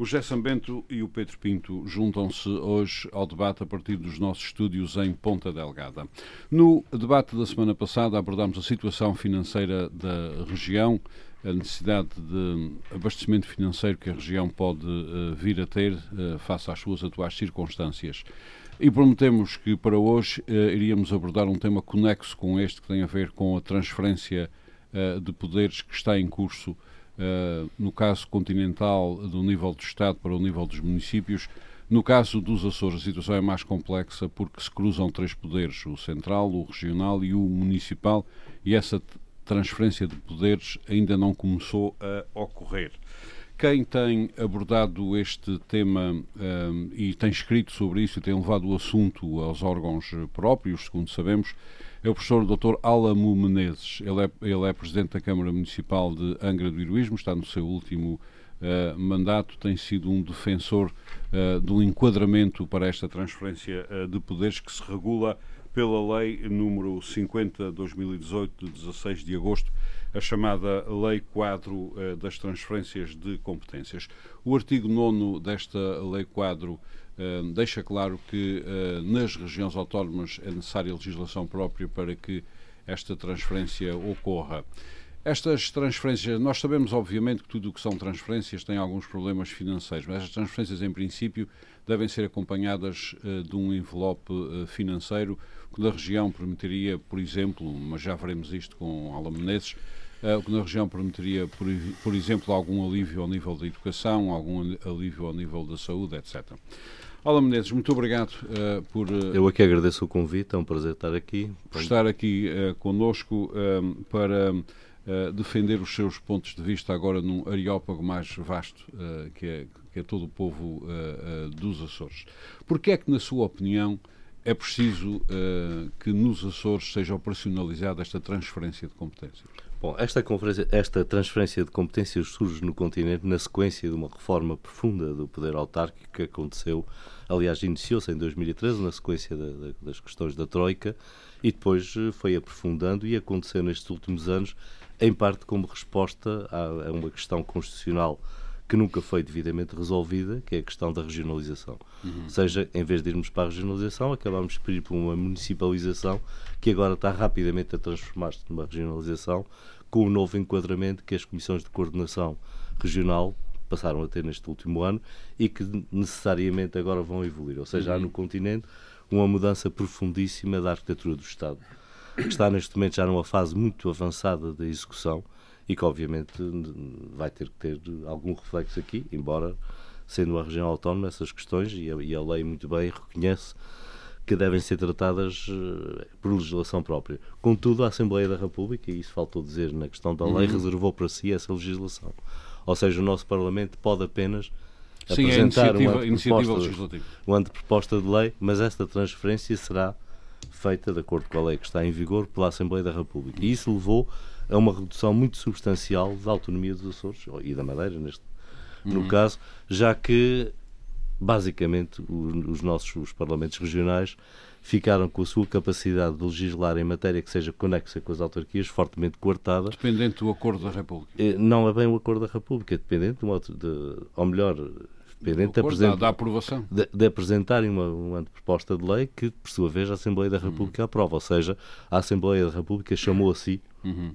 O José Sambento e o Pedro Pinto juntam-se hoje ao debate a partir dos nossos estúdios em Ponta Delgada. No debate da semana passada abordámos a situação financeira da região, a necessidade de abastecimento financeiro que a região pode uh, vir a ter uh, face às suas atuais circunstâncias. E prometemos que para hoje uh, iríamos abordar um tema conexo com este, que tem a ver com a transferência de poderes que está em curso eh, no caso continental, do nível do Estado para o nível dos municípios. No caso dos Açores, a situação é mais complexa porque se cruzam três poderes, o central, o regional e o municipal, e essa transferência de poderes ainda não começou a ocorrer. Quem tem abordado este tema um, eh, e tem escrito sobre isso e tem levado o assunto aos órgãos próprios, segundo sabemos, é o professor Dr. Alamo Menezes. Ele é, ele é presidente da Câmara Municipal de Angra do Heroísmo, está no seu último uh, mandato, tem sido um defensor uh, do enquadramento para esta transferência uh, de poderes que se regula pela Lei número 50-2018, de 16 de agosto, a chamada Lei Quadro das Transferências de Competências. O artigo 9 desta Lei Quadro deixa claro que uh, nas regiões autónomas é necessária legislação própria para que esta transferência ocorra. Estas transferências, nós sabemos obviamente que tudo o que são transferências tem alguns problemas financeiros, mas estas transferências em princípio devem ser acompanhadas uh, de um envelope uh, financeiro que na região permitiria, por exemplo, mas já veremos isto com Alan Menezes, o que na região permitiria, por, por exemplo, algum alívio ao nível da educação, algum alívio ao nível da saúde, etc. Olá Menezes, muito obrigado uh, por. Uh, Eu aqui agradeço o convite, é um prazer estar aqui. Por estar aqui uh, connosco uh, para defender os seus pontos de vista agora num areópago mais vasto, que é, que, é, todo o povo dos Açores. Porquê é que, na sua opinião, é preciso que nos Açores seja operacionalizada esta transferência de competências? Bom, esta, esta transferência de competências surge no continente na sequência de uma reforma profunda do poder autárquico que aconteceu, aliás, iniciou-se em 2013, na sequência da, da, das questões da Troika, e depois eh, foi aprofundando e aconteceu nestes últimos anos, em parte como resposta a, a uma questão constitucional que nunca foi devidamente resolvida, que é a questão da regionalização. Uhum. Ou seja, em vez de irmos para a regionalização, acabamos por ir para uma municipalização que agora está rapidamente a transformar-se numa regionalização com o novo enquadramento que as comissões de coordenação regional passaram a ter neste último ano e que necessariamente agora vão evoluir. Ou seja, uhum. há no continente uma mudança profundíssima da arquitetura do Estado, que está neste momento já numa fase muito avançada da execução e que obviamente vai ter que ter algum reflexo aqui, embora sendo uma região autónoma essas questões e a, e a lei muito bem reconhece que devem ser tratadas uh, por legislação própria. Contudo, a Assembleia da República, e isso faltou dizer na questão da lei, uhum. reservou para si essa legislação. Ou seja, o nosso Parlamento pode apenas Sim, é apresentar uma anteproposta, uma anteproposta de lei, mas esta transferência será feita de acordo com a lei que está em vigor pela Assembleia da República. E isso levou a uma redução muito substancial da autonomia dos Açores e da Madeira, neste, uhum. no caso, já que basicamente os nossos os parlamentos regionais ficaram com a sua capacidade de legislar em matéria que seja conexa com as autarquias fortemente coartada. Dependente do acordo da República. Eh, não é bem o acordo da República, é dependente, de, uma, de ou melhor, dependente de, da, aprovação. De, de apresentarem uma, uma proposta de lei que, por sua vez, a Assembleia da República uhum. aprova. Ou seja, a Assembleia da República chamou a si uhum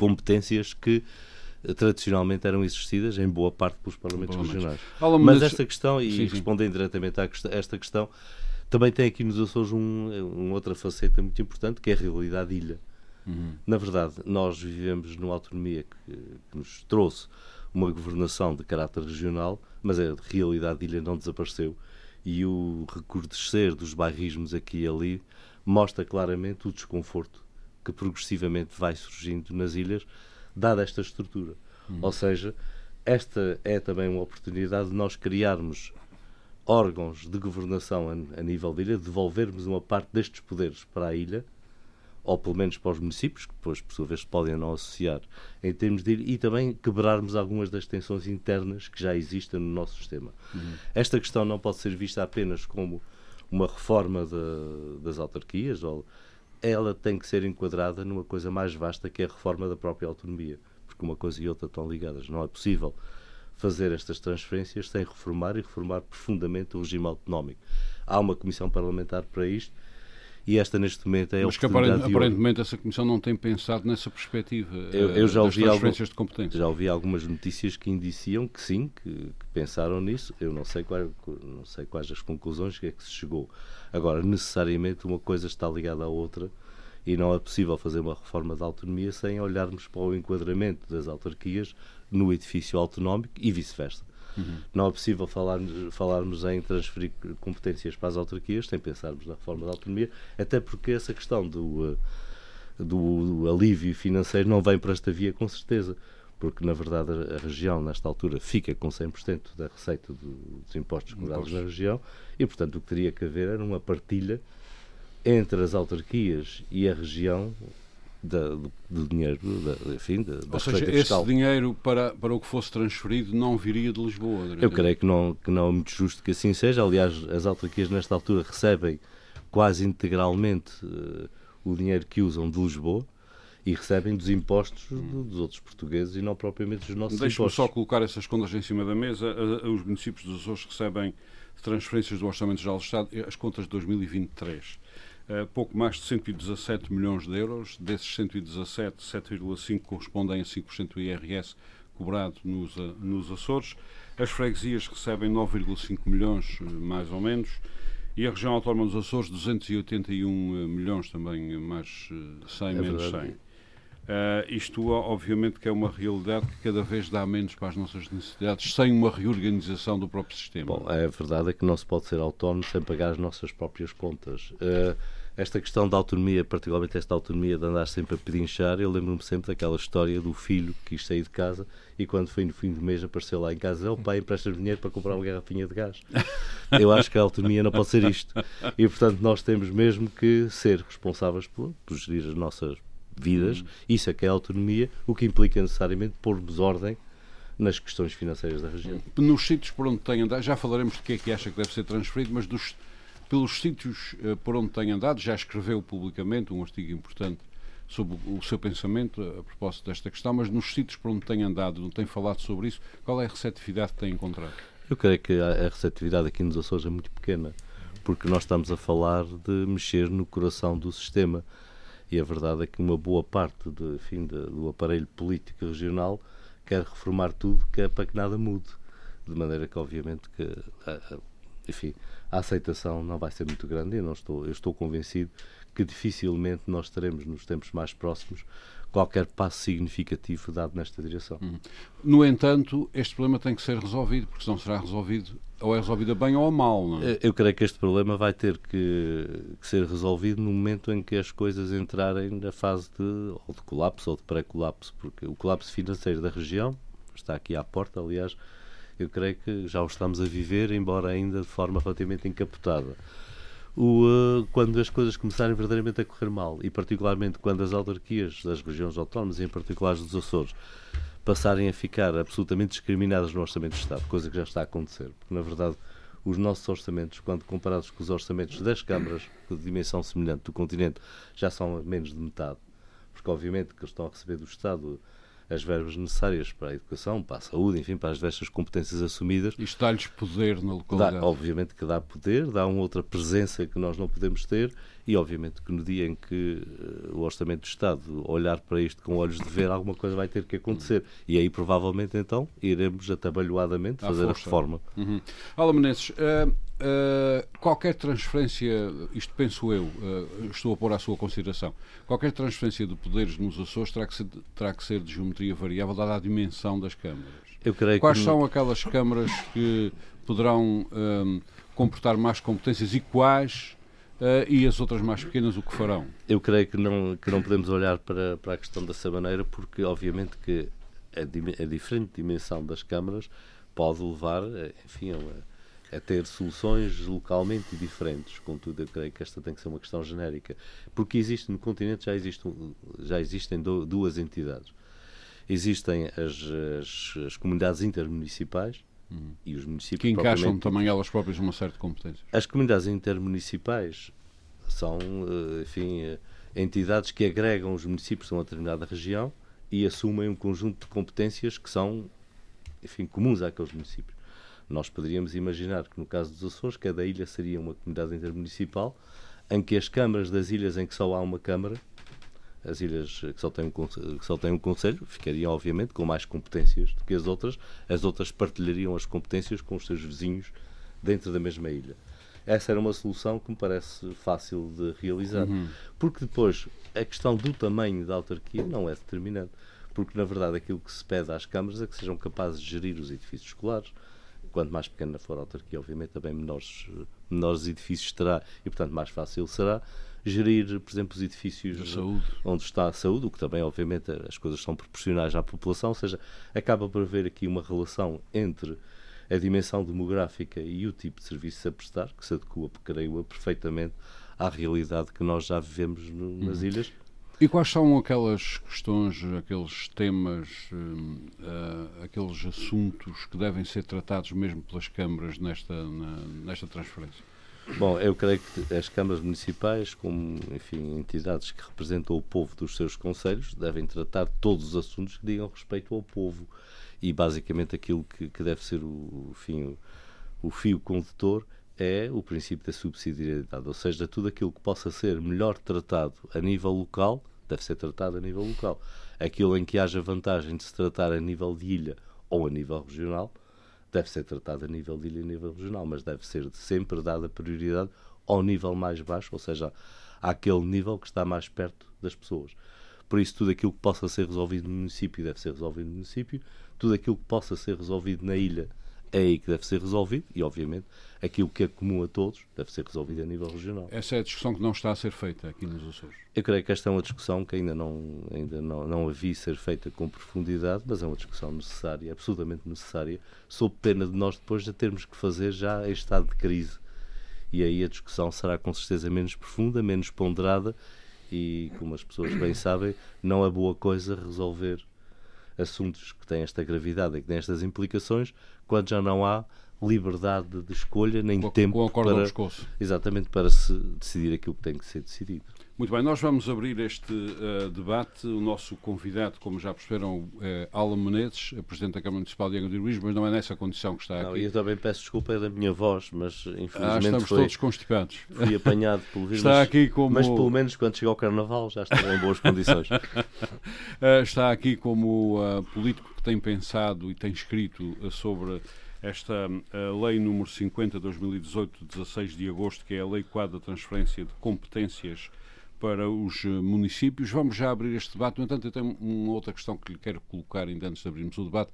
competências que eh, tradicionalmente eram exercidas em boa parte pelos parlamentos regionais. Mas esta questão, e sim, respondendo diretamente a esta questão, também tem aqui nos Açores um, uma outra faceta muito importante, que é a realidade ilha. Uhum. Na verdade, nós vivemos numa autonomia que, que, nos trouxe uma governação de caráter regional, mas a realidade de ilha não desapareceu. E o recrudescer dos bairrismos aqui e ali mostra claramente o desconforto que progressivamente vai surgindo nas ilhas, dada esta estrutura. Uhum. Ou seja, esta é também uma oportunidade de nós criarmos órgãos de governação a, a nível da ilha, devolvermos uma parte destes poderes para a ilha, ou pelo menos para os municípios, que depois, por sua vez, podem não associar em termos de e também quebrarmos algumas das tensões internas que já existem no nosso sistema. Uhum. Esta questão não pode ser vista apenas como uma reforma de, das autarquias, ou ela tem que ser enquadrada numa coisa mais vasta que é a reforma da própria autonomia, porque uma coisa e outra estão ligadas. Não é possível fazer estas transferências sem reformar e reformar profundamente o regime autonómico. Há uma comissão parlamentar para isto e esta neste momento é a Mas que aparentemente essa comissão não tem pensado nessa perspectiva eu, eu já das transferências algum, de competência. Já ouvi algumas notícias que indiciam que sim, que, que pensaram nisso. Eu não sei, qual, não sei quais as conclusões que é que se chegou. Agora, necessariamente uma coisa está ligada à outra e não é possível fazer uma reforma da autonomia sem olharmos para o enquadramento das autarquias no edifício autonómico e vice-versa. Uhum. Não é possível falar, falarmos em transferir competências para as autarquias sem pensarmos na reforma da autonomia, até porque essa questão do, eh, do, do alívio financeiro não vem para esta via com certeza porque na verdade a região, nesta altura, fica com 100% da receita dos impostos cobrados na região e, portanto, o que teria que haver era uma partilha entre as autarquias e a região da, do, do, dinheiro, da, enfim, da, da Ou seja, fiscal. esse dinheiro para, para o que fosse transferido não viria de Lisboa? Eu creio que não, que não é muito justo que assim seja. Aliás, as autarquias nesta altura recebem quase integralmente uh, o dinheiro que usam de Lisboa e recebem dos impostos hum. dos outros portugueses e não propriamente dos nossos Deixe impostos. Deixe-me só colocar essas contas em cima da mesa. Os municípios dos Açores recebem transferências do Orçamento Geral do Estado as contas de 2023 uh, pouco mais de 117 milhões de euros. Desses 117, 7,5 correspondem a 5% do IRS cobrado nos, uh, nos Açores. As freguesias recebem 9,5 milhões, eh, mais ou menos. E a região autónoma dos Açores, 281 milhões também, mais 100, é menos 100. Uh, isto, obviamente, que é uma realidade que cada vez dá menos para as nossas necessidades, sem uma reorganização do próprio sistema. Bom, a verdade é que não se pode ser autónomo sem pagar as nossas próprias contas. Uh, esta questão da autonomia, particularmente esta autonomia de andar sempre a pedinchar, eu lembro-me sempre daquela história do filho que quis sair de casa e quando foi no fim do mês apareceu lá em casa, o oh, pai empresta dinheiro para comprar uma garrafinha de gás. Eu acho que a autonomia não pode ser isto. E, portanto, nós temos mesmo que ser responsáveis por, por gerir as nossas vidas. Hum. Isso é que é a autonomia, o que implica necessariamente pormos ordem nas questões financeiras da região. Nos sítios por onde tem andado, já falaremos de que é que acha que deve ser transferido, mas dos pelos sítios uh, por onde tem andado, já escreveu publicamente um artigo importante sobre o seu pensamento a propósito desta questão, mas nos sítios por onde tem andado, não tem falado sobre isso, qual é a receptividade que tem encontrado? Eu creio que a receptividade aqui nos Açores é muito pequena, porque nós estamos a falar de mexer no coração do sistema. E a verdade é que uma boa parte de, enfim, de, do aparelho político regional quer reformar tudo, que é para que nada mude. De maneira que, obviamente, que enfim, a aceitação não vai ser muito grande. Eu, não estou, eu estou convencido que dificilmente nós teremos nos tempos mais próximos qualquer passo significativo dado nesta direção. Uhum. No entanto, este problema tem que ser resolvido, porque senão será resolvido ou é resolvido a bem ou a mal. Não é? Eu creio que este problema vai ter que, que, ser resolvido no momento em que as coisas entrarem na fase de, ou de colapso ou de pré-colapso, porque o colapso financeiro da região está aqui à porta, aliás, eu creio que já o estamos a viver, embora ainda de forma relativamente encapotada. O, uh, quando as coisas começarem verdadeiramente a correr mal, e particularmente quando as autarquias das regiões autónomas, e em particular dos Açores, passarem a ficar absolutamente discriminadas no Orçamento de Estado, coisa que já está a acontecer, porque na verdade os nossos orçamentos, quando comparados com os orçamentos das câmaras de dimensão semelhante do continente, já são menos de metade, porque obviamente que estão a receber do Estado as verbas necessárias para a educação, para a saúde, enfim, para as diversas competências assumidas. Isto dá-lhes poder na localidade. Dá, obviamente que dá poder, dá uma outra presença que nós não podemos ter e, obviamente, que no dia em que uh, o Orçamento do Estado olhar para isto com olhos de ver, alguma coisa vai ter que acontecer. E aí, provavelmente, então, iremos atabalhoadamente fazer a reforma. Uhum. Olá, Menezes, uh, Uh, qualquer transferência, isto penso eu, uh, estou a pôr à sua consideração, qualquer transferência de poderes nos Açores terá que ser, terá que ser de geometria variável, dada a dimensão das câmaras. Quais são aquelas câmaras que poderão um, comportar mais competências e quais Uh, e as outras mais pequenas o que farão? Eu creio que não, que não podemos olhar para, para a questão dessa maneira, porque obviamente que a, a diferente dimensão das câmaras pode levar, eh, enfim, a, a, ter soluções localmente diferentes. Contudo, eu creio que esta tem que ser uma questão genérica. Porque existe no continente, já, existe, já existem duas entidades. Existem as, as, as comunidades intermunicipais, Uhum. e os municípios. Que encaixam também elas próprias uma certa competência. As comunidades intermunicipais são, eh, enfim, eh, entidades que agregam os municípios de uma determinada região e assumem um conjunto de competências que são, enfim, comuns àqueles municípios. Nós poderíamos imaginar que, no caso dos Açores, cada ilha seria uma comunidade intermunicipal em que as câmaras das ilhas em que só há uma câmara, as ilhas que só têm um, que só têm um conselho, ficariam, obviamente, com mais competências do que as outras. As outras partilhariam as competências com os seus vizinhos dentro da mesma ilha. Essa era uma solução que me parece fácil de realizar. Uhum. Porque depois, a questão do tamanho da autarquia não é determinante. Porque, na verdade, aquilo que se pede às câmaras é que sejam capazes de gerir os edifícios escolares. Quanto mais pequena for a autarquia, obviamente, também menores, menores edifícios terá e, portanto, mais fácil será gerir, por exemplo, os edifícios onde está a saúde, o que também, obviamente, as coisas são proporcionais à população, ou seja, acaba por haver aqui uma relação entre a dimensão demográfica e o tipo de serviço a prestar, que se adequa, creio perfeitamente à realidade que nós já vivemos no, nas uhum. ilhas. E quais são aquelas questões, aqueles temas, uh, aqueles assuntos que devem ser tratados mesmo pelas câmaras nesta, na, nesta transferência? Bom, eu creio que as câmaras municipais, como enfim, entidades que representam o povo dos seus conselhos, devem tratar todos os assuntos que digam respeito ao povo e basicamente aquilo que, que deve ser o, fim, o, o fio condutor é o princípio da subsidiariedade, ou seja, tudo aquilo que possa ser melhor tratado a nível local deve ser tratado a nível local. Aquilo em que haja vantagem de se tratar a nível de ilha ou a nível regional deve ser tratado a nível de ilha e a nível regional, mas deve ser sempre dada prioridade ao nível mais baixo, ou seja, àquele nível que está mais perto das pessoas. Por isso, tudo aquilo que possa ser resolvido no município deve ser resolvido no município, tudo aquilo que possa ser resolvido na ilha é aí que deve ser resolvido e, obviamente, aquilo que é comum a todos deve ser resolvido a nível regional. Essa é a discussão que não está a ser feita aqui nos Açores. Eu creio que esta é uma discussão que ainda não, ainda não, não havia ser feita com profundidade, mas é uma discussão necessária, absolutamente necessária, sob pena de nós depois já termos que fazer já em estado de crise. E aí a discussão será com certeza menos profunda, menos ponderada e, como as pessoas bem sabem, não é boa coisa resolver assuntos que têm esta gravidade e que têm estas implicações quando já não há liberdade de escolha nem com, tempo com para exatamente para se decidir aquilo que tem que ser decidido. Muito bem, nós vamos abrir este uh, debate. O nosso convidado, como já perceberam, é Alan Menezes, Presidente da Câmara Municipal de Angra de Luís, mas não é nessa condição que está não, aqui. Eu também peço desculpa da minha voz, mas infelizmente ah, estamos foi, todos constipados. Fui apanhado pelo vírus, está aqui como... mas pelo menos quando chegar ao Carnaval já estarei em boas condições. uh, está aqui como uh, político que tem pensado e tem escrito sobre esta lei número 50 de 2018, 16 de agosto, que é a Lei Quadro da Transferência de Competências para os eh, municípios. Vamos já abrir este debate. No entanto, eu tenho uma outra questão que lhe quero colocar ainda antes de abrirmos o debate,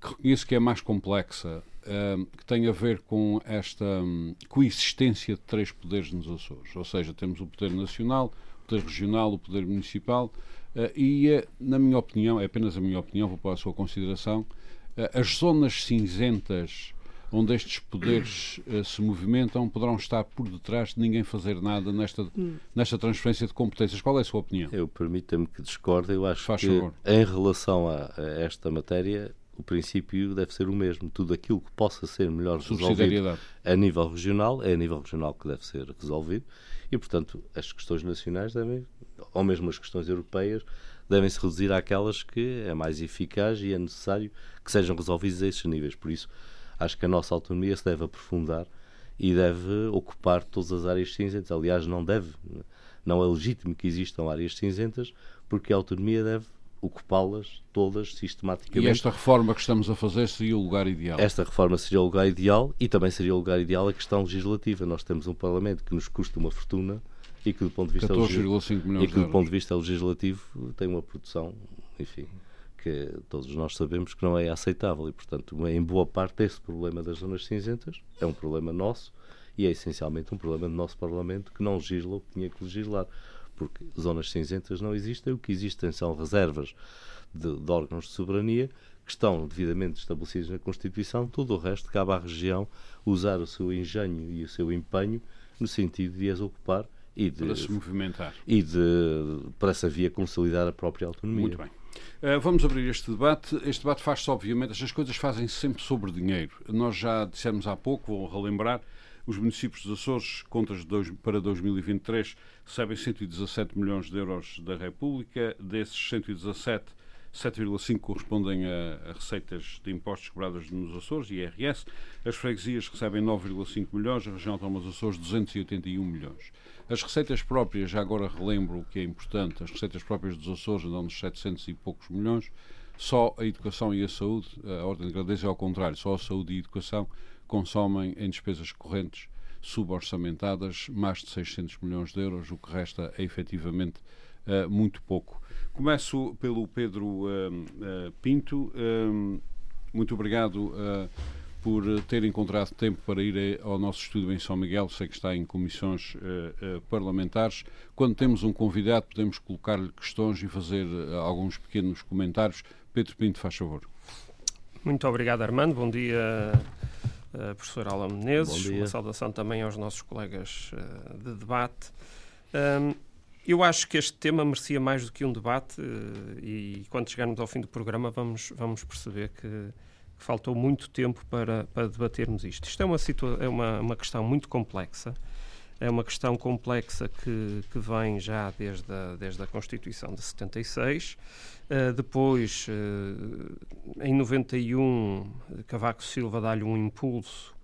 que reconheço que é mais complexa, uh, que tem a ver com esta um, coexistência de três poderes nos Açores. Ou seja, temos o poder nacional, o poder regional, o poder municipal, uh, e, uh, na minha opinião, é apenas a minha opinião, vou pôr a sua consideração, as zonas cinzentas onde estes poderes uh, se movimentam poderão estar por detrás de ninguém fazer nada nesta, nesta transferência de competências. Qual é a sua opinião? Eu permita-me que discorde. Eu acho Faz que, favor. em relação a, a, esta matéria, o princípio deve ser o mesmo. Tudo aquilo que possa ser melhor resolvido a nível regional, é a nível regional que deve ser resolvido. E, portanto, as questões nacionais devem, ou mesmo as questões europeias, devem-se reduzir àquelas que é mais eficaz e é necessário que sejam resolvidas a esses níveis. Por isso, acho que a nossa autonomia se deve aprofundar e deve ocupar todas as áreas cinzentas. Aliás, não deve, não é legítimo que existam áreas cinzentas, porque a autonomia deve ocupá-las todas sistematicamente. E esta reforma que estamos a fazer seria o lugar ideal? Esta reforma seria o lugar ideal e também seria o lugar ideal a questão legislativa. Nós temos um Parlamento que nos custa uma fortuna e que do ponto de vista, e que, do ponto de vista legislativo tem uma produção, enfim, que todos nós sabemos que não é aceitável e, portanto, em boa parte, esse problema das zonas cinzentas é um problema nosso e é essencialmente um problema do nosso Parlamento que não legisla o que tinha que legislar. Porque zonas cinzentas não existem, o que existem são reservas de, de órgãos de soberania que estão devidamente estabelecidos na Constituição, tudo o resto cabe à região usar o seu engenho e o seu empenho no sentido de as ocupar e de, para se movimentar. E de, para essa via, consolidar a própria autonomia. Muito bem. Uh, vamos abrir este debate. Este debate faz-se, obviamente, estas coisas fazem-se sempre sobre dinheiro. Nós já dissemos há pouco, vou relembrar, os municípios dos Açores, contas dois, para 2023, recebem 117 milhões de euros da República. Desses 117, 7,5 correspondem a, a, receitas de impostos cobradas nos Açores, IRS. As freguesias recebem 9,5 milhões, a região autónoma dos Açores 281 milhões. As receitas próprias, já agora relembro o que é importante, as receitas próprias dos Açores andam nos 700 e poucos milhões, só a educação e a saúde, a ordem de grandeza é ao contrário, só a saúde e a educação consomem em despesas correntes suborçamentadas mais de 600 milhões de euros, o que resta é efetivamente uh, muito pouco. Começo pelo Pedro uh, uh, Pinto. muito obrigado por ter encontrado tempo para ir ao nosso estúdio em São Miguel. Sei que está em comissões parlamentares. Quando temos um convidado, podemos colocar-lhe questões e fazer alguns pequenos comentários. Pedro Pinto, faz favor. Muito obrigado, Armando. Bom dia, uh, professor Alan Menezes. Uma saudação também aos nossos colegas uh, de debate. Um, eu acho que este tema merecia mais do que um debate uh, e quando chegarmos ao fim do programa vamos, vamos perceber que, que faltou muito tempo para, para debatermos isto. Isto é uma, é uma, uma questão muito complexa. É uma questão complexa que, que vem já desde a, desde a Constituição de 76. Uh, depois, uh, em 91, Cavaco Silva dá-lhe um impulso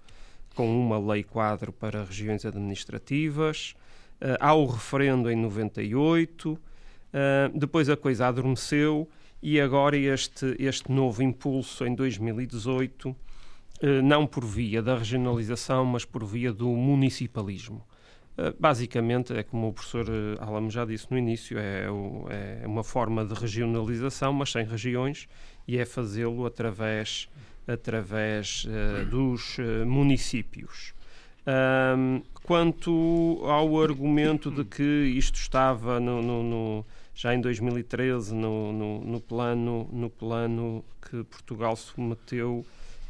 com uma lei quadro para regiões administrativas. Uh, há o referendo em 98. depois a coisa adormeceu e agora este, este novo impulso em 2018, não por via da regionalização, mas por via do municipalismo. Eh, basicamente, é como o professor eh, Alamo já disse no início, é, é uma forma de regionalização, mas sem regiões, e é fazê-lo através, através dos municípios. Um, quanto ao argumento de que isto estava no, no, no, já em 2013 no, plano, no plano que Portugal submeteu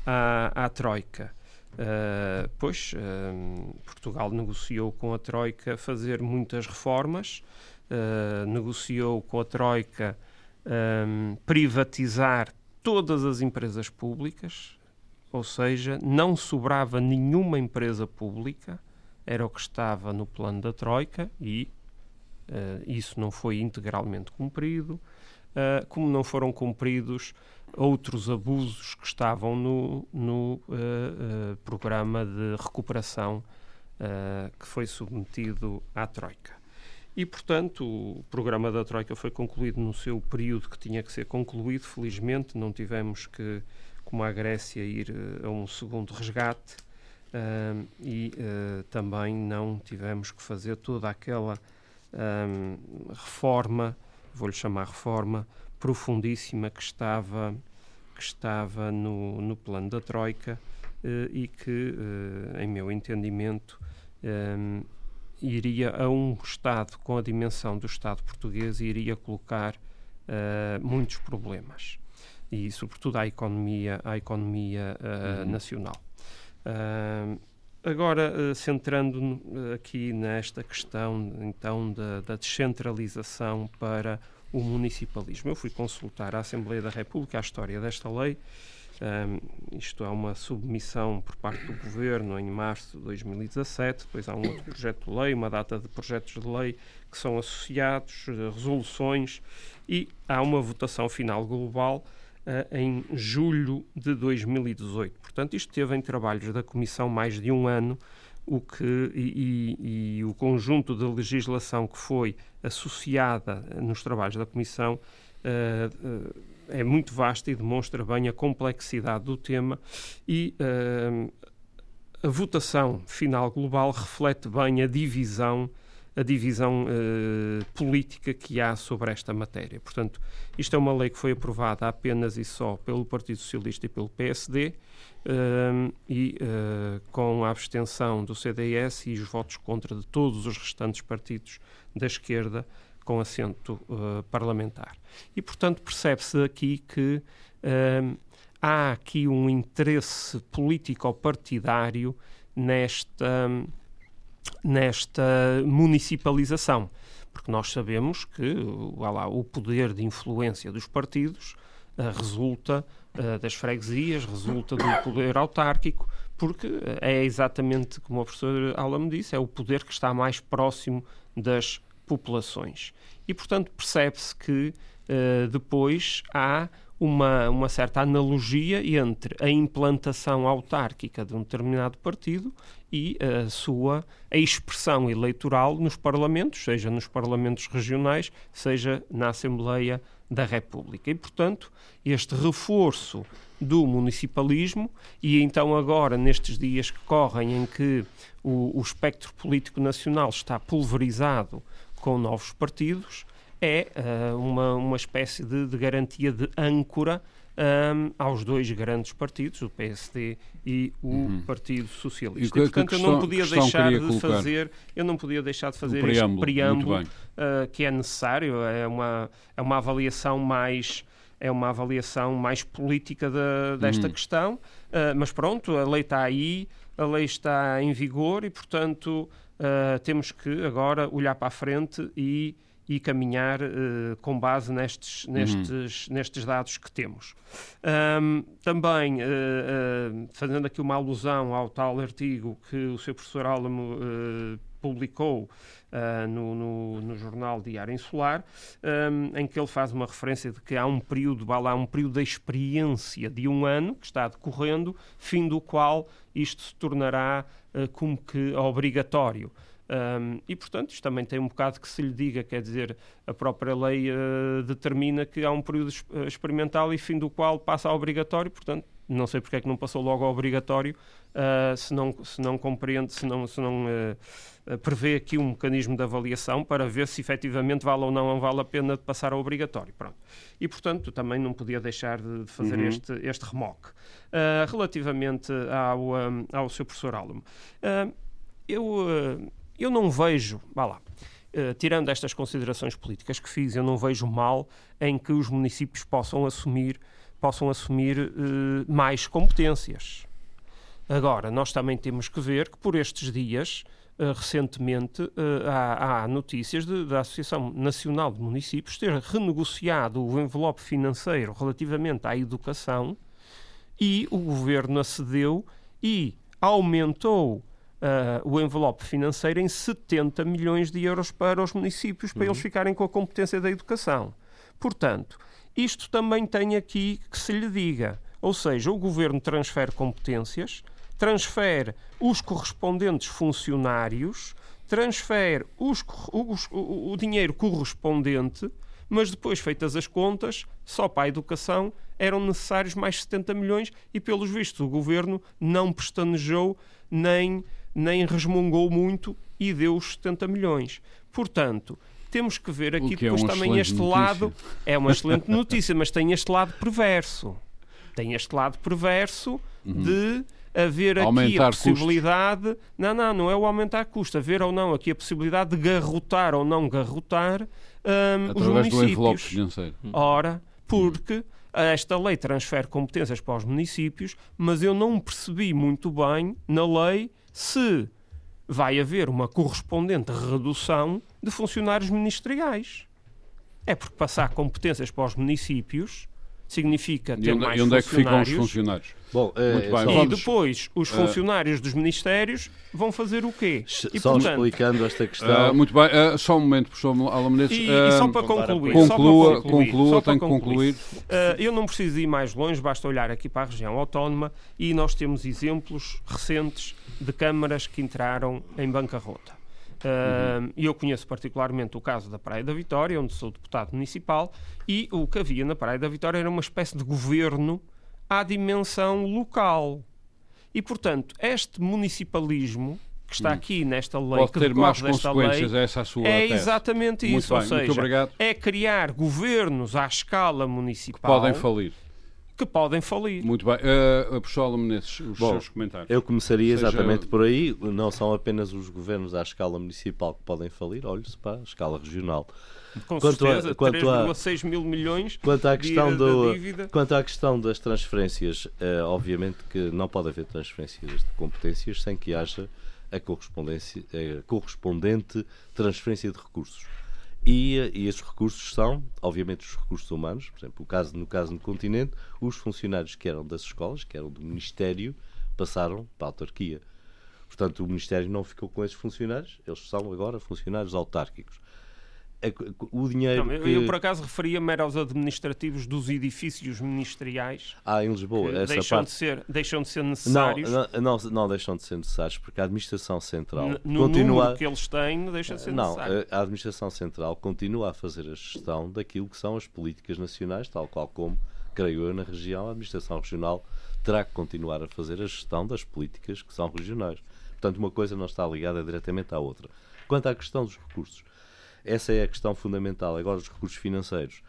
à, à Troika. Uh, pois, uh, Portugal negociou com a Troika fazer muitas reformas, uh, negociou com a Troika um, privatizar todas as empresas públicas, ou seja, não sobrava nenhuma empresa pública, era o que estava no plano da Troika e isso não foi integralmente cumprido. como não foram cumpridos outros abusos que estavam no, no uh, uh, programa de recuperação uh, que foi submetido à Troika. E, portanto, o programa da Troika foi concluído no seu período que tinha que ser concluído. Felizmente, não tivemos que, como a Grécia, ir a um segundo resgate e também não tivemos que fazer toda aquela um, reforma, vou-lhe chamar reforma, profundíssima que estava, que estava no, no plano da Troika eh, e que, eh, em meu entendimento, eh, iria a um Estado com a dimensão do Estado português iria colocar muitos problemas e sobretudo à economia, à economia uhum. nacional. Agora, centrando aqui nesta questão, então, da, da descentralização para o municipalismo. Eu fui consultar a Assembleia da República a história desta lei. Um, isto é uma submissão por parte do Governo em março de 2017, depois há um outro projeto de lei, uma data de projetos de lei que são associados, eh, resoluções, e há uma votação final global em julho de 2018. Portanto, isto teve em trabalhos da Comissão mais de um ano, o que, e, e, e o conjunto de legislação que foi associada nos trabalhos da Comissão uh, uh, é muito vasta e demonstra bem a complexidade do tema e uh, a votação final global reflete bem a divisão a divisão política que há sobre esta matéria. Portanto, isto é uma lei que foi aprovada apenas e só pelo Partido Socialista e pelo PSD uh, e uh, com a abstenção do CDS e os votos contra de todos os restantes partidos da esquerda com assento uh, parlamentar. E, portanto, percebe-se aqui que uh, há aqui um interesse político-partidário nesta, nesta municipalização. Porque nós sabemos que lá, o poder de influência dos partidos uh, resulta uh, das freguesias, resulta do poder autárquico, porque é exatamente como o professor Alam disse, é o poder que está mais próximo das populações. E, portanto, percebe-se que uh, depois há uma, uma certa analogia entre a implantação autárquica de um determinado partido e a sua a expressão eleitoral nos parlamentos, seja nos parlamentos regionais, seja na Assembleia da República. E, portanto, este reforço do municipalismo e então agora, nestes dias que correm em que o, o espectro político nacional está pulverizado com novos partidos, é uh, uma, uma espécie de, de garantia de âncora um, aos dois grandes partidos, o PSD e o uhum. Partido Socialista. E, e portanto, questão, eu não podia deixar de colocar? fazer, eu não podia deixar de fazer preâmbulo, este preâmbulo uh, que é necessário. É uma, é uma avaliação mais é uma avaliação mais política de, desta uhum. questão, uh, mas pronto, a lei está aí, a lei está em vigor e, portanto, uh, temos que agora olhar para a frente e e caminhar uh, com base nestes, uhum. nestes, uhum. nestes dados que temos. Um, também, uh, uh, fazendo aqui uma alusão ao tal artigo que o seu professor Álamo publicou no, no, no, jornal Diário Insular, um, em que ele faz uma referência de que há um período, vai lá, um período de experiência de um ano que está decorrendo, fim do qual isto se tornará como que obrigatório. Um, e, portanto, isto também tem um bocado que se lhe diga, quer dizer, a própria lei uh, determina que há um período eh, experimental e fim do qual passa a obrigatório, portanto, não sei porque é que não passou logo a obrigatório, uh, se, não, se não compreende, se não, se não uh, prevê aqui um mecanismo de avaliação para ver se efetivamente vale ou não, vale a pena de passar a obrigatório. Pronto. E, portanto, também não podia deixar de, fazer uhum. este, este remoque. relativamente ao, um, ao seu professor Álamo, eu eu não vejo, vá lá, uh, tirando estas considerações políticas que fiz, eu não vejo mal em que os municípios possam assumir, possam assumir uh, mais competências. Agora, nós também temos que ver que por estes dias, uh, recentemente, há, há, notícias de, da Associação Nacional de Municípios ter renegociado o envelope financeiro relativamente à educação e o governo acedeu e aumentou uh, o envelope financeiro em 70 milhões de euros para os municípios, para uhum. eles ficarem com a competência da educação. Portanto, isto também tem aqui que se lhe diga. Ou seja, o governo transfere competências, transfere os correspondentes funcionários, transfere os, os, o, o dinheiro correspondente, mas depois, feitas as contas, só para a educação eram necessários mais 70 milhões e, pelos vistos, o governo não pestanejou nem nem resmungou muito e deu os 70 milhões. Portanto, temos que ver aqui que é depois é também este notícia. lado. É uma excelente notícia, mas tem este lado perverso. Tem este lado perverso uhum. de haver aqui a possibilidade. Custos. Não, não, não é o aumentar custo, haver ou não aqui a possibilidade de garrotar ou não garrotar um, os municípios. Ora, porque esta lei transfere competências para os municípios, mas eu não percebi muito bem na lei se vai haver uma correspondente redução de funcionários ministeriais. É porque passar competências para os municípios significa ter e onde, mais e onde é que ficam os funcionários? Bom, é, Muito bem, vamos, e depois os eh, funcionários uh, dos ministérios vão fazer o quê? E, só portanto, explicando esta questão. Uh, muito bem, uh, só um momento, professor Alamenetes. E, e, só para concluir. Conclua, para concluir, conclua, tem que concluir. eu não preciso ir mais longe, basta olhar aqui para a região autónoma e nós temos exemplos recentes de câmaras que entraram em bancarrota. Uhum. eu conheço particularmente o caso da Praia da Vitória, onde sou deputado municipal, e o que havia na Praia da Vitória era uma espécie de governo à dimensão local. E, portanto, este municipalismo que está hum. aqui nesta lei, Pode que ter mais consequências, lei, essa a sua é tese. exatamente isso. Muito bem, ou seja, é criar governos à escala municipal que podem falir que podem falir. Muito bem. Uh, professor Menezes, os Bom, seus comentários. Eu começaria Seja... exatamente por aí. Não são apenas os governos à escala municipal que podem falir, olhe-se para a escala regional. Com quanto certeza, a, quanto 3,6 mil milhões quanto à questão do, dívida. Quanto à questão das transferências, uh, obviamente que não pode haver transferências de competências sem que haja a, correspondência, a correspondente transferência de recursos. E, e, esses recursos são, obviamente, os recursos humanos. Por exemplo, o caso, no caso no continente, os funcionários que eram das escolas, que eram do Ministério, passaram para a autarquia. Portanto, o Ministério não ficou com esses funcionários, eles são agora funcionários autárquicos o dinheiro. Não, que... Eu, por acaso, referia-me aos administrativos dos edifícios ministeriais. Ah, em Lisboa, essa deixam parte. De ser, deixam de ser necessários. Não, não, não, deixam de ser necessários, porque a administração central. N no continua que eles têm, deixa de ser não, necessário. a administração central continua a fazer a gestão daquilo que são as políticas nacionais, tal qual como, creio eu, na região, a administração regional terá que continuar a fazer a gestão das políticas que são regionais. Portanto, uma coisa não está ligada diretamente à outra. Quanto à questão dos recursos, essa é a questão fundamental. Agora, os recursos financeiros.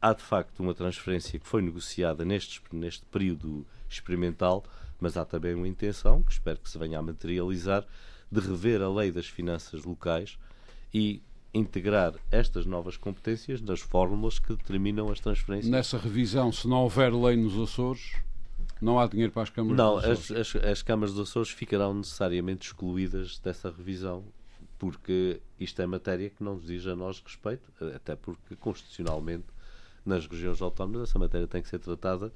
Há de facto uma transferência que foi negociada neste, neste período experimental, mas há também uma intenção, que espero que se venha a materializar, de rever a lei das finanças locais e integrar estas novas competências nas fórmulas que determinam as transferências. Nessa revisão, se não houver lei nos Açores, não há dinheiro para as câmaras não, dos Açores? Não, as, as, as câmaras dos Açores ficarão necessariamente excluídas dessa revisão porque isto é matéria que não nos diz a nós respeito, até porque constitucionalmente nas regiões autónomas essa matéria tem que ser tratada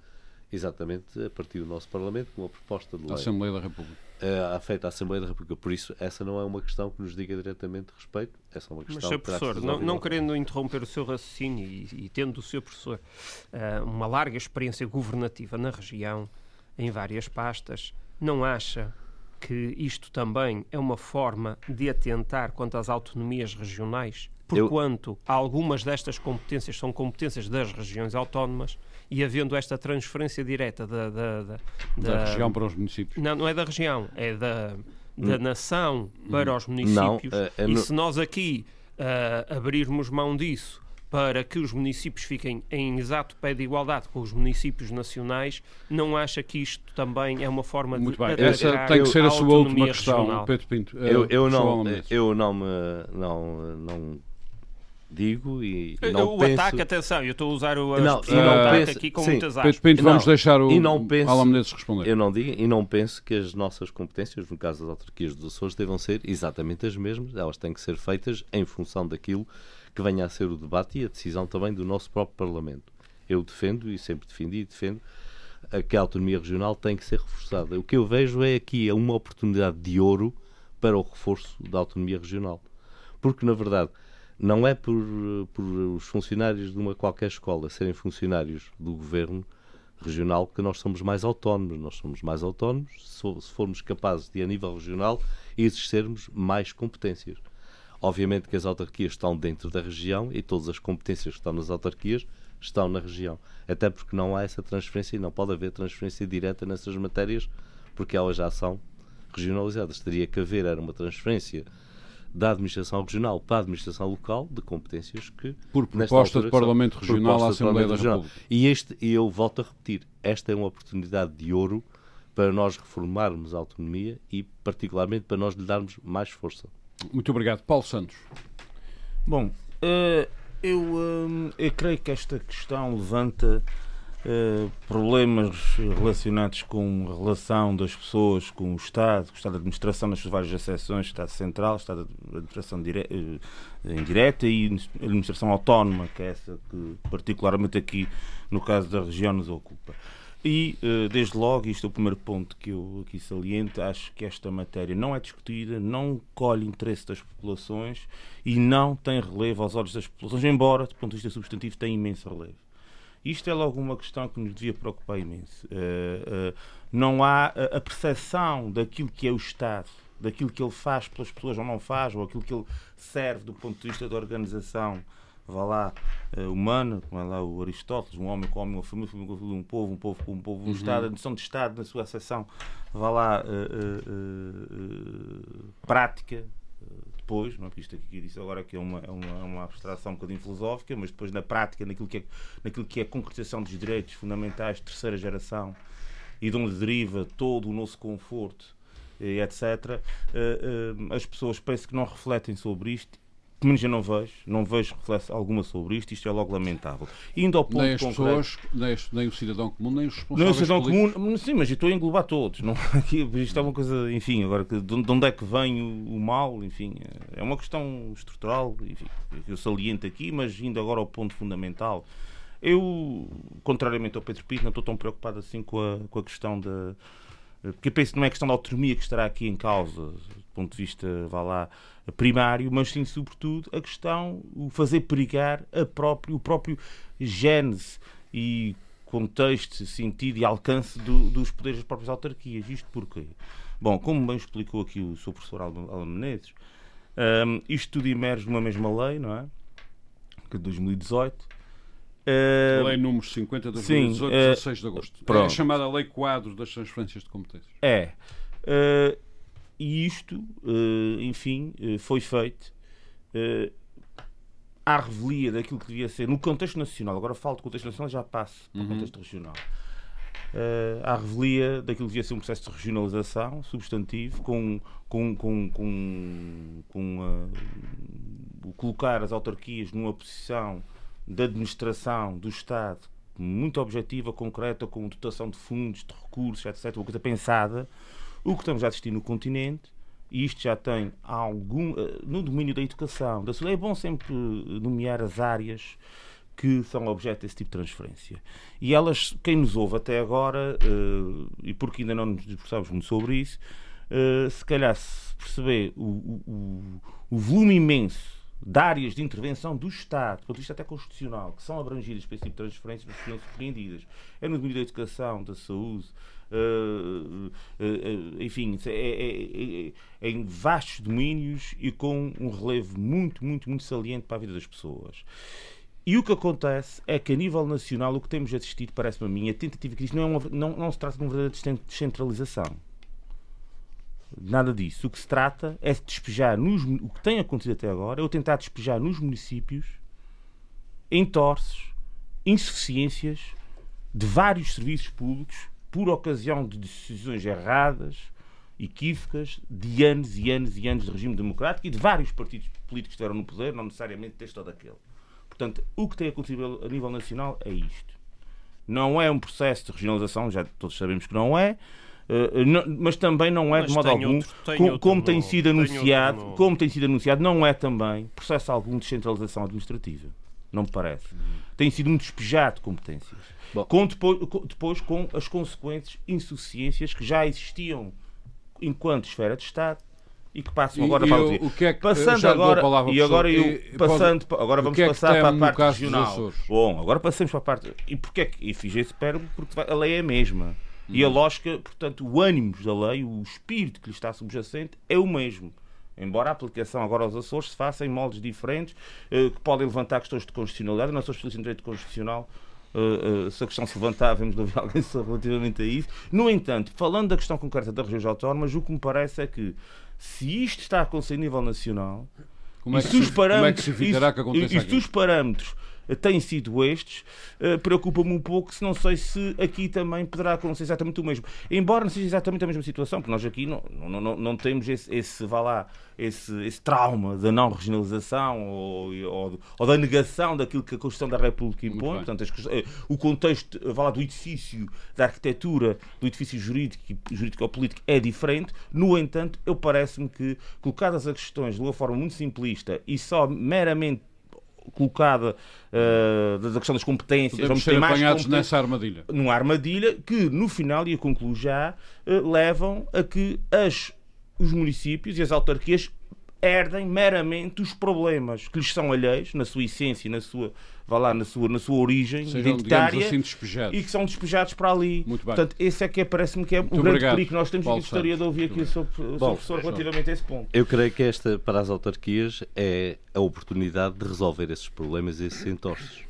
exatamente a partir do nosso Parlamento com uma proposta de lei. Assembleia da República. É, feita a Assembleia da República. Por isso, essa não é uma questão que nos diga diretamente respeito, essa é uma questão Mas, Sr. Professor, não, não querendo interromper o seu raciocínio e, e tendo o Sr. Professor uh, uma larga experiência governativa na região, em várias pastas, não acha que isto também é uma forma de atentar quanto às autonomias regionais, porquanto Eu... algumas destas competências são competências das regiões autónomas e havendo esta transferência direta da, da, da, da região para os municípios. Não, não é da região, é da, da hum. nação para os municípios. Não, uh, e se nós aqui uh, abrirmos mão disso para que os municípios fiquem em exato pé de igualdade com os municípios nacionais, não acha que isto também é uma forma Muito de bem. Essa tem que ser a sua última questão, regional. Pedro Pinto. Eu, eu, não, eu não me não, não digo e não o penso... ataque, atenção, eu estou a usar o não, e não ataque penso, aqui com sim, muitas aspas. Pedro Pinto, vamos não, deixar o e não penso, Alan Menezes responder. Eu não digo e não penso que as nossas competências, no caso das autarquias dos Açores, devam ser exatamente as mesmas, elas têm que ser feitas em função daquilo que venha a ser o debate e a decisão também do nosso próprio Parlamento. Eu defendo e sempre defendi e defendo que a autonomia regional tem que ser reforçada. O que eu vejo é aqui uma oportunidade de ouro para o reforço da autonomia regional. Porque, na verdade, não é por, por os funcionários de uma qualquer escola serem funcionários do governo regional que nós somos mais autónomos. Nós somos mais autónomos se formos capazes de, a nível regional, exercermos mais competências. Obviamente que as autarquias estão dentro da região e todas as competências que estão nas autarquias estão na região. Até porque não há essa transferência e não pode haver transferência direta nessas matérias, porque elas já são regionalizadas. Teria que haver era uma transferência da administração regional para a administração local de competências que por proposta do Parlamento Regional à Assembleia da República. E este e eu volto a repetir, esta é uma oportunidade de ouro para nós reformarmos a autonomia e particularmente para nós lhe darmos mais força. Muito obrigado. Paulo Santos. Bom, uh, eu, uh, eu creio que esta questão levanta uh, problemas relacionados com a relação das pessoas com o Estado, o Estado de Administração nas suas várias acessões, Estado Central, Estado de Administração dire indireta e Administração Autónoma, que é essa que particularmente aqui no caso da região nos ocupa. E, eh, desde logo, isto é o primeiro ponto que eu aqui saliento, acho que esta matéria não é discutida, não colhe interesse das populações e não tem relevo aos olhos das populações, embora, do ponto de vista substantivo, tenha imenso relevo. Isto é logo uma questão que nos devia preocupar imenso. Uh, uh, não há a percepção daquilo que é o Estado, daquilo que ele faz pelas pessoas ou não faz, ou aquilo que ele serve do ponto de vista da organização vá lá, uh, humana, como é lá o Aristóteles, um homem com homem, uma família, um povo, um povo com um povo, um uhum. Estado, a noção de Estado na sua acessão, vá lá, uh, prática, depois, não, é? isto aqui disse agora que é uma, é uma, é uma abstração um bocadinho filosófica, mas depois na prática, naquilo que é, naquilo que é a concretização dos direitos fundamentais de terceira geração e de onde deriva todo o nosso conforto, etc., eh, eh, as pessoas parece que não refletem sobre isto pelo menos eu não vejo, não vejo reflexão alguma sobre isto, isto é logo lamentável. Indo ao ponto nem as concreto, pessoas, nem, nem, o cidadão comum, nem os responsáveis Nem o cidadão políticos. comum, sim, mas eu estou a englobar todos. Não, aqui, isto é uma coisa, enfim, agora de onde é que vem o, o mal, enfim, é uma questão estrutural, enfim, eu saliento aqui, mas indo agora ao ponto fundamental. Eu, contrariamente ao Pedro Pinto, não estou tão preocupado assim com a, com a questão da porque penso que não é questão da autonomia que estará aqui em causa, do ponto de vista, vá lá, primário, mas sim, sobretudo, a questão, o fazer perigar a próprio, o próprio gênese e contexto, sentido e alcance do, dos poderes das próprias autarquias. Isto porquê? Bom, como bem explicou aqui o seu professor Alan Menezes, um, isto tudo emerge numa mesma lei, não é? Que de 2018 Uh, lei número 50 de 2018, sim, 16 de agosto. Pronto. É a chamada Lei Quadro das Transferências de Competências. É. Uh, e isto, uh, enfim, foi feito à revelia daquilo que devia ser no contexto nacional. Agora falo do contexto nacional já passo para o uhum. contexto regional. Uh, à revelia daquilo que devia ser um processo de regionalização substantivo, com, com, com, com, com uh, colocar as autarquias numa posição da administração do Estado muito objetiva, concreta, com dotação de fundos, de recursos, etc., uma coisa pensada, o que estamos a assistir no continente, e isto já tem algum. Eh, no domínio da educação, da saúde, é bom sempre nomear as áreas que são objeto desse tipo de transferência. E elas, quem nos ouve até agora, uh, e porque ainda não nos debruçámos muito sobre isso, se calhar se perceber o, o, o volume imenso de áreas de intervenção do Estado, do ponto de vista até constitucional, que são abrangidas esse tipo de transferências, mas que não surpreendidas. É no domínio da educação, da saúde, uh, uh, uh, enfim, é, é, é, é, em vastos domínios e com um relevo muito, muito, muito saliente para a vida das pessoas. E o que acontece é que, a nível nacional, o que temos assistido, parece-me a mim, a tentativa que isto não, é uma, não, não se trata de uma verdadeira descentralização Nada disso. O que se trata é de despejar nos, o que tem acontecido até agora, é o tentar despejar nos municípios entorces, insuficiências de vários serviços públicos por ocasião de decisões erradas, equívocas, de anos e anos e anos de regime democrático e de vários partidos políticos que estiveram no poder, não necessariamente deste ou daquele. Portanto, o que tem acontecido a nível nacional é isto. Não é um processo de regionalização, já todos sabemos que não é, não, mas também não é mas de modo algum, outro, com, como tem sido anunciado, como tem sido anunciado, não é também processo algum de descentralização administrativa. Não me parece. Hum. Tem sido um despejado de competências. Com depois, com, depois com as consequentes insuficiências que já existiam enquanto esfera de Estado e que passam agora e, para o, o que é que, passando agora e agora eu e, passando pode, agora vamos é passar para a parte regional. Bom, agora passamos para a parte e porque é que e fiz esse porque a lei é a mesma. E a lógica, portanto, o ânimo da lei, o espírito que lhe está subjacente é o mesmo. Embora a aplicação agora aos Açores se faça em moldes diferentes, eh, que podem levantar questões de constitucionalidade. Não sou especialista em direito constitucional, Uh, uh, se a questão se levantar, vamos ouvir alguém relativamente a isso. No entanto, falando da questão concreta das regiões autónomas, o que me parece é que se isto está a acontecer a nível nacional, como é que, se, como é que se que aconteça e, e se os parâmetros têm sido estes, uh, preocupa-me um pouco se não sei se aqui também poderá acontecer exatamente o mesmo. Embora não seja exatamente a mesma situação, porque nós aqui não, não, não, não temos esse, esse, vá lá, esse, esse trauma da não regionalização ou, ou, ou, da negação daquilo que a Constituição da República impõe. Portanto, as, eh, o contexto vá lá, do edifício, da arquitetura, do edifício jurídico, jurídico ou político é diferente. No entanto, eu parece-me que, colocadas as questões de uma forma muito simplista e só meramente colocada uh, da questão das competências. Podemos vamos ser apanhados nessa armadilha. Numa armadilha que, no final, e a concluo já, uh, levam a que as, os municípios e as autarquias herdem meramente os problemas que lhes são alheios, na sua essência, na sua, vá lá, na sua, na sua origem Sejam, identitária assim, e que são despejados para ali. Muito bem. Portanto, esse é que é, parece-me que é Muito o grande obrigado, perigo que nós temos Paulo e gostaria de ouvir aqui o seu, professor relativamente a esse ponto. Eu creio que esta, para as autarquias, é a oportunidade de resolver esses problemas e esses entorces.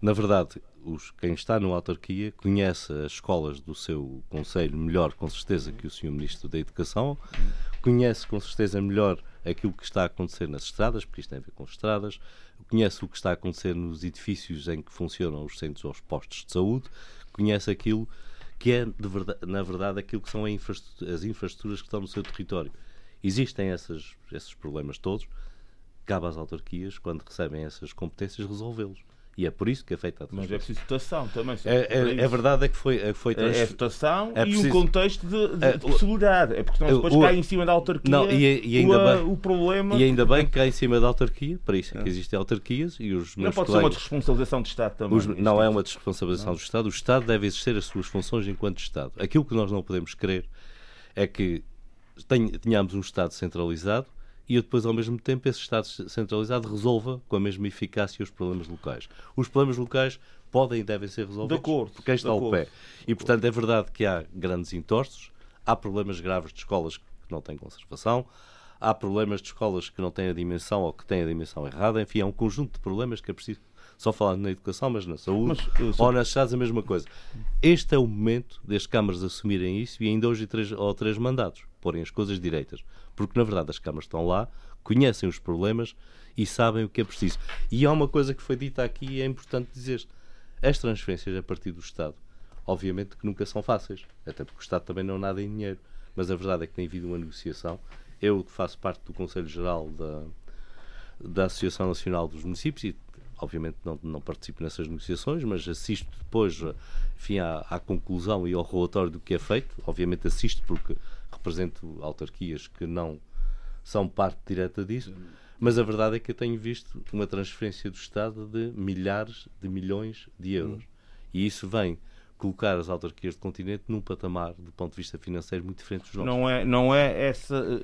Na verdade, os, quem está numa autarquia conhece as escolas do seu conselho melhor, com certeza, que o Sr. Ministro da Educação, conhece com certeza melhor aquilo que está a acontecer nas estradas, porque isto tem a ver com estradas, conhece o que está a acontecer nos edifícios em que funcionam os centros ou os postos de saúde, conhece aquilo que é, verdade, na verdade, aquilo que são as infraestruturas que estão no seu território. Existem essas, esses problemas todos, cabe às autarquias, quando recebem essas competências, resolvê-los. E é por isso que é feita a Mas é preciso votação também. É, é, é, verdade é que foi, é, foi trans... é votação é preciso... e um contexto de, de, é, de possibilidade. É porque senão depois o, cai em cima da autarquia não, e, e ainda o, bem, o problema. E ainda bem que cai em cima da autarquia, para isso é que existem autarquias e os Não pode colegas, ser uma desresponsabilização do Estado também. Os, não é uma desresponsabilização não. do Estado. O Estado deve exercer as suas funções enquanto Estado. Aquilo que nós não podemos querer é que tenhamos um Estado centralizado e depois, ao mesmo tempo, esse Estado centralizado resolva com a mesma eficácia os problemas locais. Os problemas locais podem e devem ser resolvidos, de acordo, porque está ao pé. E, portanto, é verdade que há grandes entorces, há problemas graves de escolas que não têm conservação, há problemas de escolas que não têm a dimensão ou que têm a dimensão errada, enfim, há um conjunto de problemas que é preciso só falando na educação, mas na saúde mas, ou nas estradas a mesma coisa. Este é o momento das câmaras assumirem isso e ainda hoje três ou três mandatos, porem as coisas direitas. Porque, na verdade, as câmaras estão lá, conhecem os problemas e sabem o que é preciso. E há uma coisa que foi dita aqui e é importante dizer: as transferências a partir do Estado, obviamente que nunca são fáceis, até porque o Estado também não nada em dinheiro. Mas a verdade é que tem havido uma negociação. Eu, que faço parte do Conselho Geral da, da Associação Nacional dos Municípios e obviamente não, não participo nessas negociações, mas assisto depois enfim, à, à, conclusão e ao relatório do que é feito. Obviamente assisto porque represento autarquias que não são parte direta disso, mas a verdade é que eu tenho visto uma transferência do Estado de milhares de milhões de euros. Hum. E isso vem colocar as autarquias do continente num patamar, do ponto de vista financeiro, muito diferente dos nossos. Não é, não é essa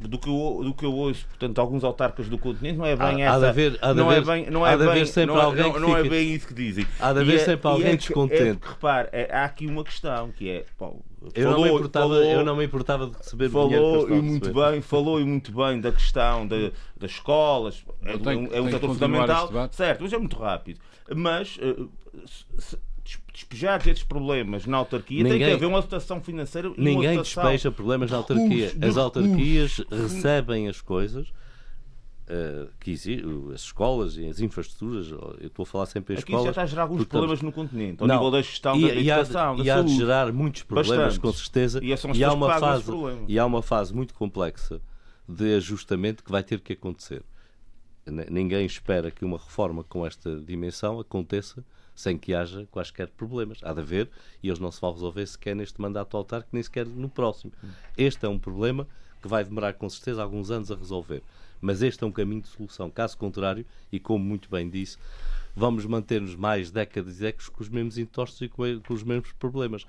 do que, eu, do que eu ouço, portanto, alguns autarcas do continente, não é bem há, essa. Há de haver, há de não é haver, é bem, não é bem, sempre não, é- alguém não, não é bem isso que dizem. Há de haver e é- sempre é, alguém é, descontente. É porque, repare, é, há aqui uma questão que é. Bom, eu, falou, não me importava, falou, eu não me importava de receber falou e muito bem Falou e muito bem da questão de, das escolas. É, tenho, é um setor fundamental. Certo, mas é muito rápido. Mas. Uh, se, despejar estes problemas na autarquia, ninguém, tem que haver uma dotação financeira Ninguém despeja problemas na autarquia. As autarquias recebem as coisas. Uh, que existe, as escolas e as infraestruturas, eu estou a falar sempre em Aqui escolas. já está a gerar alguns problemas no continente, ao não, nível da gestão e, da educação, e há, e há de gerar muitos problemas, Bastantes. com certeza. E, e há uma fase e há uma fase muito complexa de ajustamento que vai ter que acontecer. Ninguém espera que uma reforma com esta dimensão aconteça sem que haja quaisquer problemas. Há de haver, e eles não se vão resolver sequer neste mandato autárquico, nem sequer no próximo. Este é um problema que vai demorar com certeza alguns anos a resolver. Mas este é um caminho de solução. Caso contrário, e como muito bem disse, vamos manter-nos mais décadas e décadas com os mesmos entorces e com os mesmos problemas.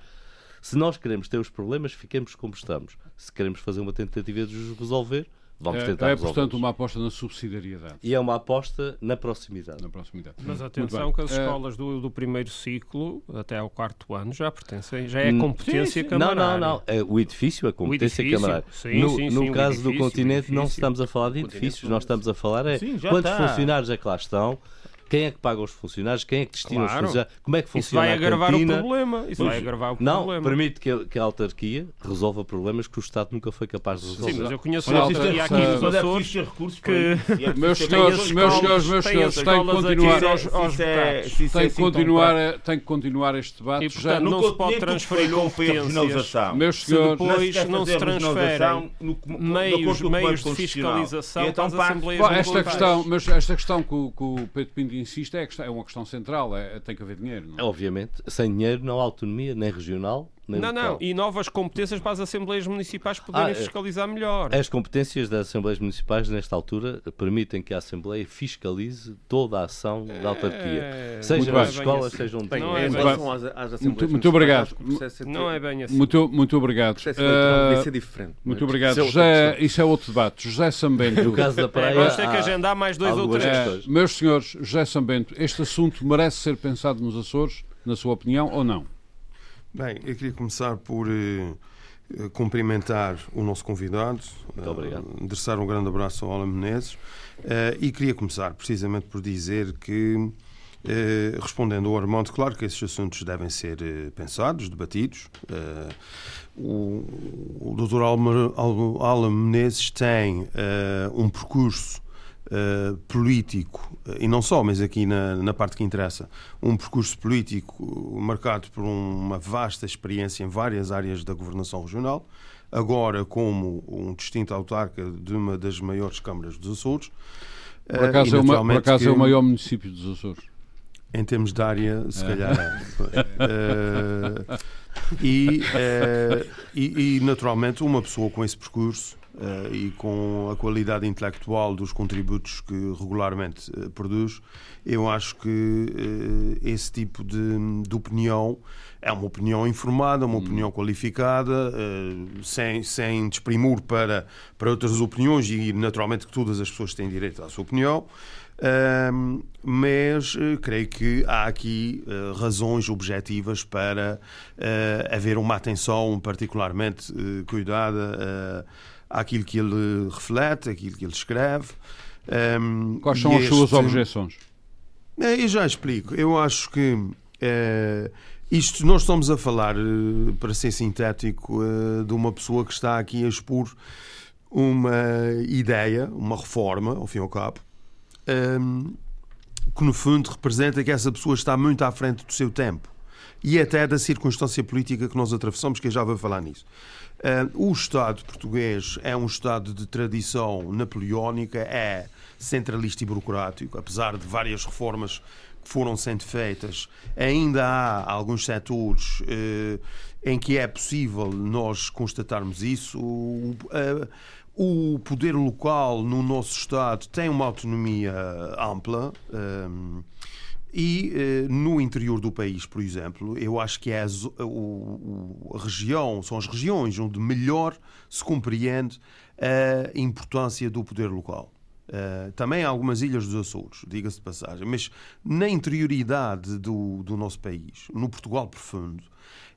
Se nós queremos ter os problemas, fiquemos como estamos. Se queremos fazer uma tentativa de os resolver, Vamos é, tentar é, portanto, uma aposta na subsidiariedade. E é uma aposta na proximidade. Na proximidade. Mas atenção que as é... escolas do, do, primeiro ciclo até ao quarto ano já pertencem, já é hum, competência sim, sim. camarária. Não, não, não. É, o edifício é competência edifício, camarária. Sim, no, sim, no caso do continente, não estamos a falar de edifícios, nós estamos a falar é quantos está. funcionários é que lá estão, quem é que paga os funcionários? Quem é que destina claro. os funcionários? Como é que funciona Isso vai agravar o problema. Isso vai agravar o não, problema. permite que, que, a autarquia resolva problemas que o Estado nunca foi capaz de resolver. Sim, mas eu conheço uma autarquia aqui nos é Açores que... Meus senhores, meus senhores, meus senhores, tem que continuar tem que continuar, tem que continuar este debate. E, portanto, não se pode transferir competências. Meus senhores, depois não se transferem meios, meios de fiscalização para as Assembleias esta questão, mas esta questão que o Pedro Pinto insiste é, é uma questão central, é, tem que haver dinheiro. Não é? Obviamente, sem dinheiro não há autonomia, nem regional, nem Não, local. não, e novas competências para as Assembleias Municipais poderem ah, fiscalizar melhor. As competências das Assembleias Municipais, nesta altura, permitem que a Assembleia fiscalize toda a ação da autarquia. É... Seja nas escolas, assim. sejam de não é bem às, às Assembleias muito, muito obrigado. Não é bem assim. Muito, muito obrigado. Uh, ser diferente. Muito obrigado. Isso é, isso é outro debate. José Sambento. No caso da praia. vamos ter que agendar mais dois ou três. É, meus senhores, José Sambento, este assunto merece ser pensado nos Açores, na sua opinião, ou não? Bem, eu queria começar por eh, cumprimentar o nosso convidado, Muito obrigado. Uh, endereçar um grande abraço ao Alan Menezes uh, e queria começar precisamente por dizer que Eh, respondendo ao Armando, claro que esses assuntos devem ser eh, pensados, debatidos. Eh, o, o Dr. Alan Menezes tem um percurso Uh, político, e não só, mas aqui na, na, parte que interessa, um percurso político marcado por uma vasta experiência em várias áreas da governação regional, agora como um distinto autarca de uma das maiores câmaras dos Açores. Por acaso, uh, é, uma, por acaso que... é o maior município dos Açores? Em termos de área, se é. calhar é. uh, e, e, e, naturalmente, uma pessoa com esse percurso uh, e com a qualidade intelectual dos contributos que regularmente produz, eu acho que esse tipo de, de, opinião é uma opinião informada, uma hum. opinião qualificada, sem, sem desprimor para, para outras opiniões e, naturalmente, que todas as pessoas têm direito à sua opinião mas uh, creio que há aqui uh, razões objetivas para uh, haver uma atenção particularmente cuidada àquilo que ele reflete, àquilo que ele escreve. Um, Quais são as este... suas objeções? eu já explico. Eu acho que isto nós estamos a falar, para ser sintético, de uma pessoa que está aqui a expor uma ideia, uma reforma, ao fim e ao cabo, um, que no fundo representa que essa pessoa está muito à frente do seu tempo e até da circunstância política que nós atravessamos, que eu já vou falar nisso. Uh, o Estado português é um Estado de tradição napoleónica, é centralista e burocrático, apesar de várias reformas que foram sendo feitas, ainda há alguns setores uh, em que é possível nós constatarmos isso. Uh, o poder local no nosso Estado tem uma autonomia ampla. Um, e uh, no interior do país, por exemplo, eu acho que é a, a, região, são as regiões onde melhor se compreende a importância do poder local. Uh, também algumas ilhas dos Açores, diga-se de passagem, mas na interioridade do, do nosso país, no Portugal profundo,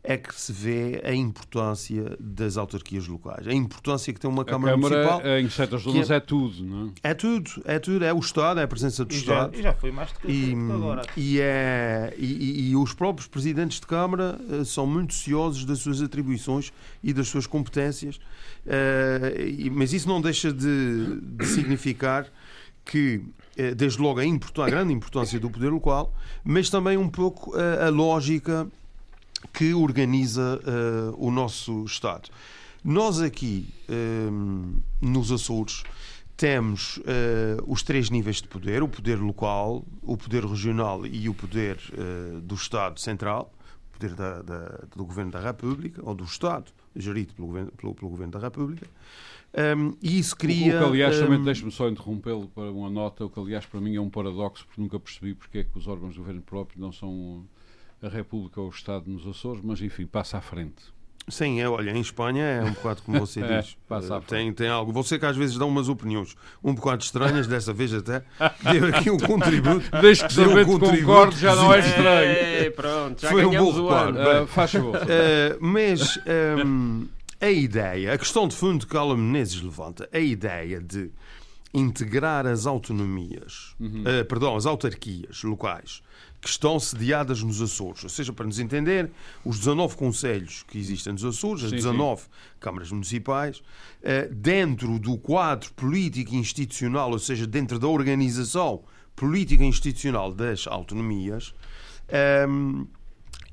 é que se vê a importância das autarquias locais, a importância que tem uma Câmara, Câmara Municipal. Em certas zonas é, é, tudo, não é? É tudo, é tudo, é o Estado, é a presença do e Estado. Já, e já foi mais do que e, agora. E, é, e, e, os próprios presidentes de Câmara uh, são muito ciosos das suas atribuições e das suas competências, uh, e, mas isso não deixa de, de significar que uh, desde logo a, a, grande importância do poder local, mas também um pouco a lógica que organiza uh, o nosso Estado. Nós aqui, um, eh, nos Açores, temos uh, os três níveis de poder: o poder local, o poder regional e o poder uh, do Estado central, o poder da, da, do Governo da República, ou do Estado, gerido pelo Governo, pelo, pelo governo da República. Um, e isso cria. O, que, aliás, um... também deixe-me só interrompê-lo para uma nota, o que, aliás, para mim é um paradoxo, porque nunca percebi porque é que os órgãos do governo próprio não são a República ou o Estado nos Açores, mas enfim, passa à frente. Sim, é, olha, em Espanha é um bocado como você é, diz. passa à tem, tem algo. Você que às vezes dá umas opiniões um bocado estranhas, dessa vez até deu aqui um contributo. Desde que deu um contributo, concordo, já não é estranho. É, pronto, já Foi um bom o ano. Uh, faz favor. Uh, mas um, a ideia, a questão de fundo que Alan Menezes levanta, a ideia de integrar as autonomias, uhum. uh, perdão, as autarquias locais que estão sediadas nos Açores. Ou seja, para nos entender, os 19 conselhos que existem nos Açores, as sim, 19 sim. câmaras municipais, uh, dentro do quadro político e institucional, ou seja, dentro da organização política e institucional das autonomias, um, ehm,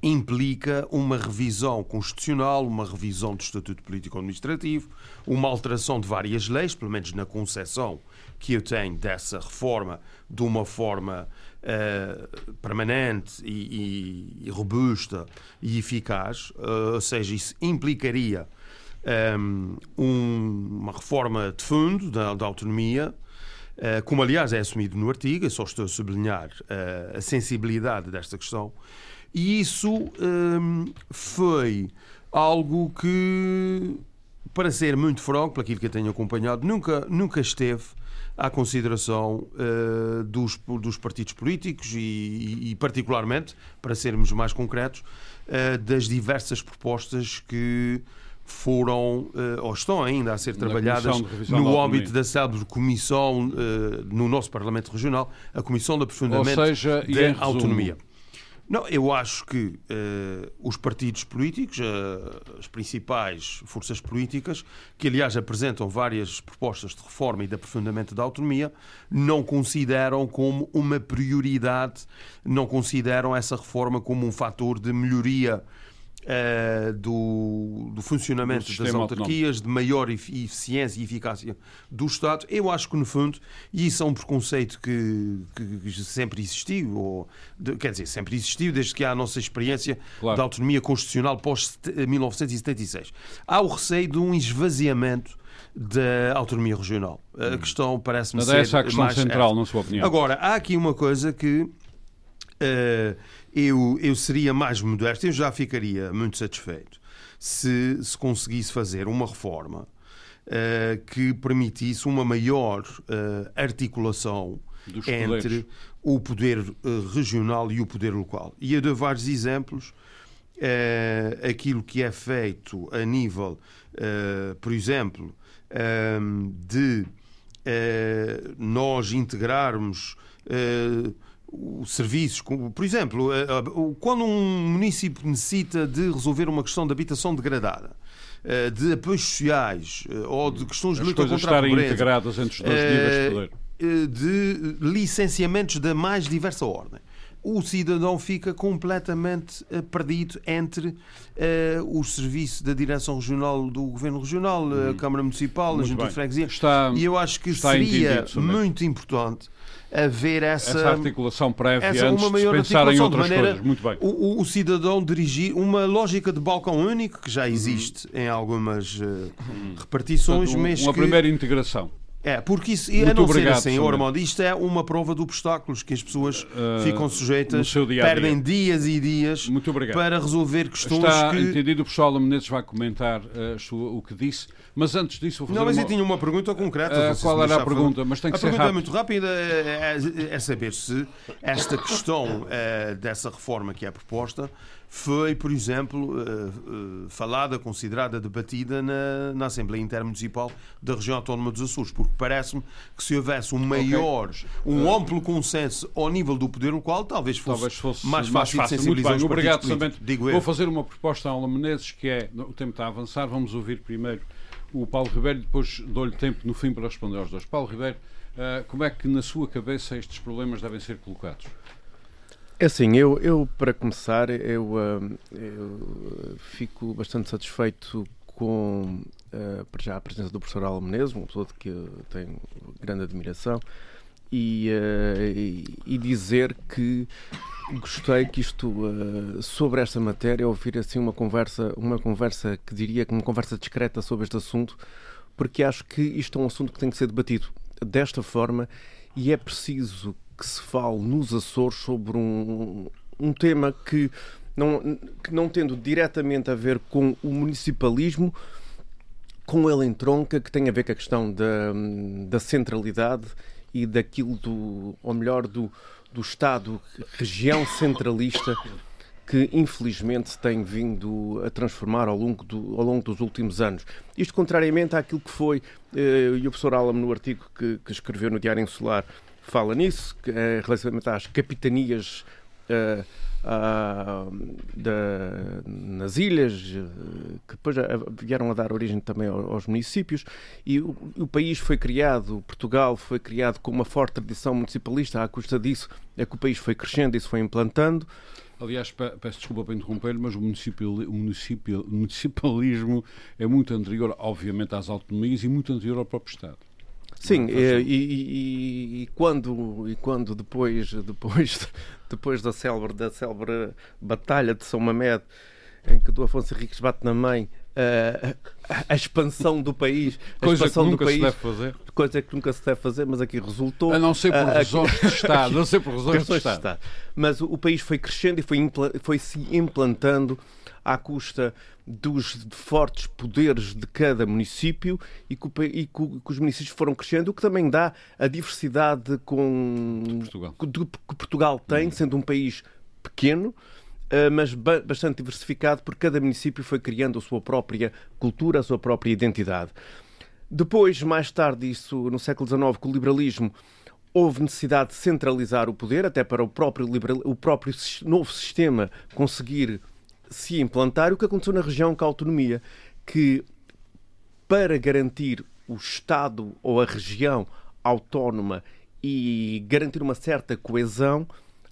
implica uma revisão constitucional, uma revisão do Estatuto Político-Administrativo, uma alteração de várias leis, pelo menos na concepção que eu tenho dessa reforma, de uma forma uh, permanente e, e, e, robusta e eficaz, uh, ou seja, isso implicaria um, um, uma reforma de fundo da, da autonomia, uh, como aliás é assumido no artigo, eu só estou a sublinhar a sensibilidade desta questão, e isso um, foi algo que, para ser muito franco, por aquilo que eu tenho acompanhado, nunca, nunca esteve à consideração uh, dos, dos partidos políticos e, e, particularmente, para sermos mais concretos, uh, das diversas propostas que foram uh, ou estão ainda a ser trabalhadas no âmbito da célebre comissão no nosso Parlamento Regional, a Comissão de Aprofundamento da Autonomia. Não, eu acho que uh, os partidos políticos, uh, as principais forças políticas, que aliás apresentam várias propostas de reforma e de aprofundamento da autonomia, não consideram como uma prioridade, não consideram essa reforma como um fator de melhoria uh, do, do, funcionamento do das autarquias, de maior eficiência e eficácia do Estado. Eu acho que, no fundo, e isso é um preconceito que, que sempre existiu, ou, de, quer dizer, sempre existiu desde que há a nossa experiência claro. da autonomia constitucional pós-1976. Há o receio de um esvaziamento da autonomia regional. A hum. questão parece-me ser. Essa é a questão mais central, na sua opinião. Agora, há aqui uma coisa que eu, eu seria mais modesto, eu já ficaria muito satisfeito se, se conseguisse fazer uma reforma uh, que permitisse uma maior uh, articulação entre o poder regional e o poder local. E eu dou vários exemplos. aquilo que é feito a nível, por exemplo, de nós integrarmos os serviços, por exemplo, eh, eh, quando um município necessita de resolver uma questão de habitação degradada, eh, de apoios sociais ou de questões de luta contra a pobreza, estarem integradas entre os dois níveis de poder, de licenciamentos da mais diversa ordem o cidadão fica completamente perdido entre uh, os serviços da Direção Regional do Governo Regional, hum. a Câmara Municipal, muito a Junta de Freguesia. Está, e eu acho que seria muito importante haver essa, essa articulação prévia essa, antes uma maior de pensar em outras maneira, coisas. Muito bem. O, o, cidadão dirigir uma lógica de balcão único que já existe uhum. em algumas uh, repartições, Portanto, um, mas uma que... primeira integração. É, porque isso, Muito a não obrigado, ser assim, Ormond, isto é uma prova de obstáculos que as pessoas uh, ficam sujeitas, dia -dia. perdem dias e dias para resolver questões Está que... entendido, o professor Menezes vai comentar uh, o que disse, mas antes disso vou fazer Não, mas uma... eu tinha uma pergunta concreta. Uh, qual era a pergunta? Mas tem que a ser pergunta rápido. é muito rápida, é, é, é saber se esta questão dessa reforma que é proposta foi, por exemplo, uh, uh, falada, considerada, debatida na, na Assembleia Intermunicipal da Região Autónoma dos Açores, porque parece-me que se houvesse um maior, okay. um uh, amplo consenso ao nível do poder local, talvez fosse, talvez fosse mais, fácil mais fácil sensibilizar Muito bem, obrigado, Samento. Vou fazer uma proposta a Aula Menezes, que é, o tempo está a avançar, vamos ouvir primeiro o Paulo Ribeiro, depois dou-lhe tempo no fim para responder aos dois. Paulo Ribeiro, como é que na sua cabeça estes problemas devem ser colocados? É assim, eu, eu para começar, eu, eu fico bastante satisfeito com uh, já a presença do professor Alan Menezes, uma pessoa de que eu tenho grande admiração, e, e, dizer que gostei que isto sobre esta matéria ouvir assim uma conversa, uma conversa que diria que uma conversa discreta sobre este assunto, porque acho que isto é um assunto que tem que ser debatido desta forma e é preciso que se fale nos Açores sobre um, um tema que não, que não tendo diretamente a ver com o municipalismo, com ele entronca, que tem a ver com a questão da, da centralidade e daquilo do, ou melhor, do, do Estado, região centralista, que infelizmente tem vindo a transformar ao longo, do, ao longo dos últimos anos. Isto contrariamente àquilo que foi, eh, e o professor Alam no artigo que, que escreveu no Diário Insular, fala nisso, é relativamente às capitanias uh, uh, da, nas ilhas, uh, que depois vieram a dar origem também aos municípios, e o, o, país foi criado, Portugal foi criado com uma forte tradição municipalista, à custa disso é que o país foi crescendo se foi implantando. Aliás, peço desculpa para interromper, mas o, municipal, o municipal, municipalismo é muito anterior, obviamente, às autonomias e muito anterior ao próprio Estado. Sim, e, e, e, quando, e quando depois, depois, depois da célebre, da célebre Batalha de São Mamed, em que o Afonso Henriques bate na mãe, a, a expansão do país, a coisa expansão que nunca do país, se deve fazer. coisa que nunca se deve fazer, mas aqui resultou. A não ser por razões de Estado, a não ser por razões de Estado. Mas o, o, país foi crescendo e foi, foi se implantando à custa dos fortes poderes de cada município e que, e que, os municípios foram crescendo, o que também dá a diversidade com, Portugal. Que, Portugal tem, uhum. sendo um país pequeno, mas bastante diversificado, porque cada município foi criando a sua própria cultura, a sua própria identidade. Depois, mais tarde, isso no século XIX, com o liberalismo, houve necessidade de centralizar o poder, até para o próprio, liberal, o próprio novo sistema conseguir se implantar. O que aconteceu na região com a autonomia, que para garantir o Estado ou a região autónoma e garantir uma certa coesão,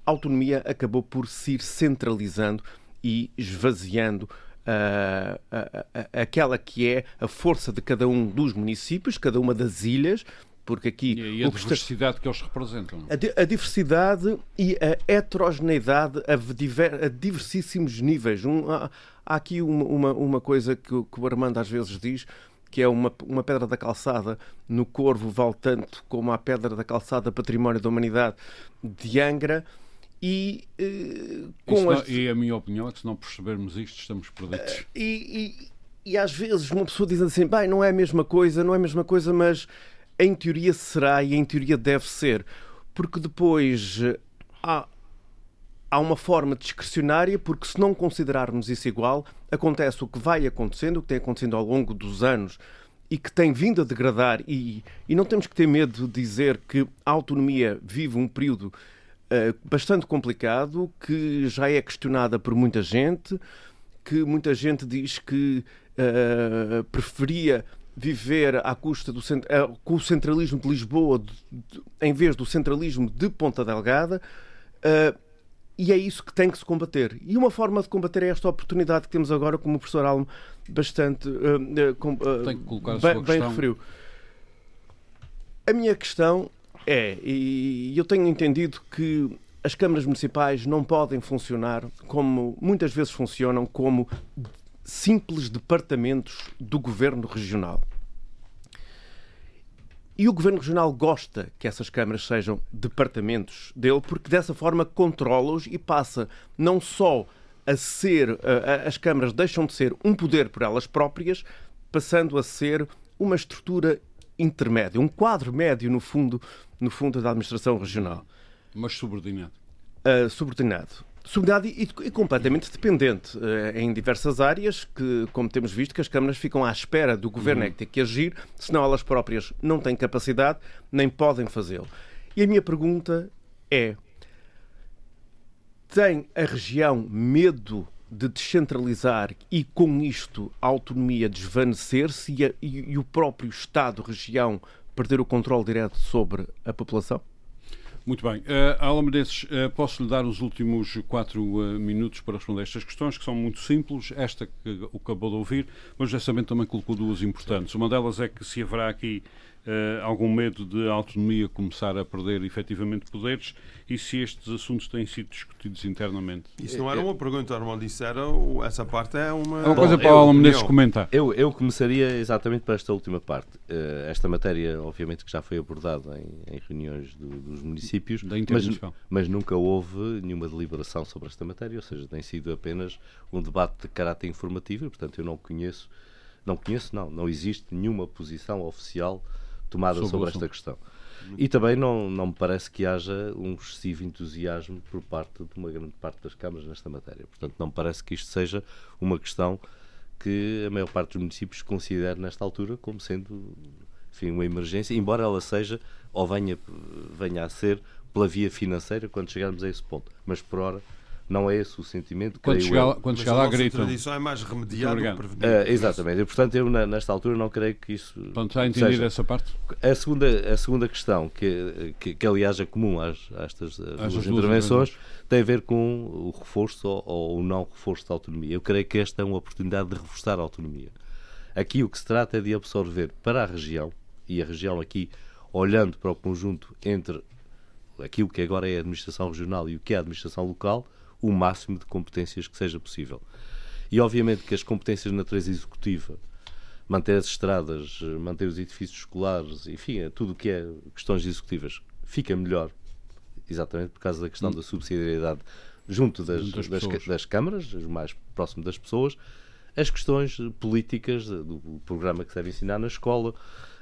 a autonomia acabou por se ir centralizando e esvaziando uh, uh, uh, aquela que é a força de cada um dos municípios, cada uma das ilhas, porque aqui e a diversidade que eles representam. A, a, diversidade e a heterogeneidade a, diver, a diversissíssimos níveis. Um, há, há, aqui uma, uma, uma coisa que, que, o Armando às vezes diz que é uma, uma pedra da calçada no Corvo vale tanto como a pedra da calçada Património da Humanidade de Angra. E eh, com as... e a minha opinião é que se não percebermos isto estamos perdidos. Uh, e, e, e, às vezes uma pessoa diz assim bem, não é a mesma coisa, não é a mesma coisa mas em teoria será e em teoria deve ser, porque depois eh, há, há uma forma discrecionária, porque se não considerarmos isso igual, acontece o que vai acontecendo, o que tem acontecido ao longo dos anos e que tem vindo a degradar, e, e não temos que ter medo de dizer que a autonomia vive um período uh, bastante complicado, que já é questionada por muita gente, que muita gente diz que uh, preferia viver à custa do uh, com o centralismo de Lisboa de, de, em vez do centralismo de Ponta Delgada. Uh, e é isso que tem que se combater. E uma forma de combater é esta oportunidade que temos agora, como o professor Almo bastante uh, com, bem, bem referiu. A minha questão é, e eu tenho entendido que as câmaras municipais não podem funcionar como muitas vezes funcionam como simples departamentos do governo regional. E o Governo Regional gosta que essas câmaras sejam departamentos dele, porque dessa forma controla-os e passa não só a ser. as câmaras deixam de ser um poder por elas próprias, passando a ser uma estrutura intermédia, um quadro médio, no fundo, no fundo da administração regional. Mas subordinado. Uh, subordinado subordinado e, e, completamente dependente uh, em diversas áreas, que, como temos visto, que as câmaras ficam à espera do governo uhum. é que tem que agir, senão elas próprias não têm capacidade, nem podem fazê-lo. E a minha pergunta é: tem a região medo de descentralizar e, com isto, a autonomia desvanecer-se e, e, e o próprio Estado-região perder o controle direto sobre a população? Muito bem. Uh, Menezes, uh, posso-lhe dar os últimos quatro uh, minutos para responder estas questões, que são muito simples. Esta que acabou de ouvir, mas justamente também colocou duas importantes. Uma delas é que se haverá aqui uh, algum medo de a autonomia começar a perder efetivamente poderes e se estes assuntos têm sido discutidos internamente. Isso não era uma pergunta, Armando, isso era, essa parte é uma... É uma coisa para o Alan Menezes comentar. Eu, eu começaria exatamente para esta última parte. Uh, esta matéria, obviamente, que já foi abordada em, em reuniões do, dos municípios, mas, mas nunca houve nenhuma deliberação sobre esta matéria, ou seja, tem sido apenas um debate de caráter informativo e, portanto, eu não conheço, não conheço, não, não existe nenhuma posição oficial tomada sobre, sobre esta questão. E também não, não me parece que haja um excessivo entusiasmo por parte de uma grande parte das câmaras nesta matéria. Portanto, não me parece que isto seja uma questão que a maior parte dos municípios considere nesta altura como sendo enfim, uma emergência, embora ela seja ou venha, venha a ser pela via financeira quando chegarmos a esse ponto. Mas por hora não é esse o sentimento. Quando chegar, quando chegar lá, gritam. A tradição é mais remediar do que prevenir. Uh, exatamente. E, portanto, eu nesta altura não creio que isso. Portanto, já entendido seja. essa parte? A segunda, a segunda questão, que, que, que aliás é comum às, a estas duas, duas intervenções, tem a ver com o reforço ou, ou o não reforço da autonomia. Eu creio que esta é uma oportunidade de reforçar a autonomia. Aqui o que se trata é de absorver para a região, e a região aqui olhando para o conjunto entre aquilo que agora é a administração regional e o que é a administração local, o máximo de competências que seja possível. E obviamente que as competências de natureza executiva, manter as estradas, manter os edifícios escolares, enfim, é tudo o que é questões executivas, fica melhor, exatamente por causa da questão hum. da subsidiariedade junto das, das, das, das câmaras, mais próximo das pessoas, as questões políticas do programa que se deve ensinar na escola,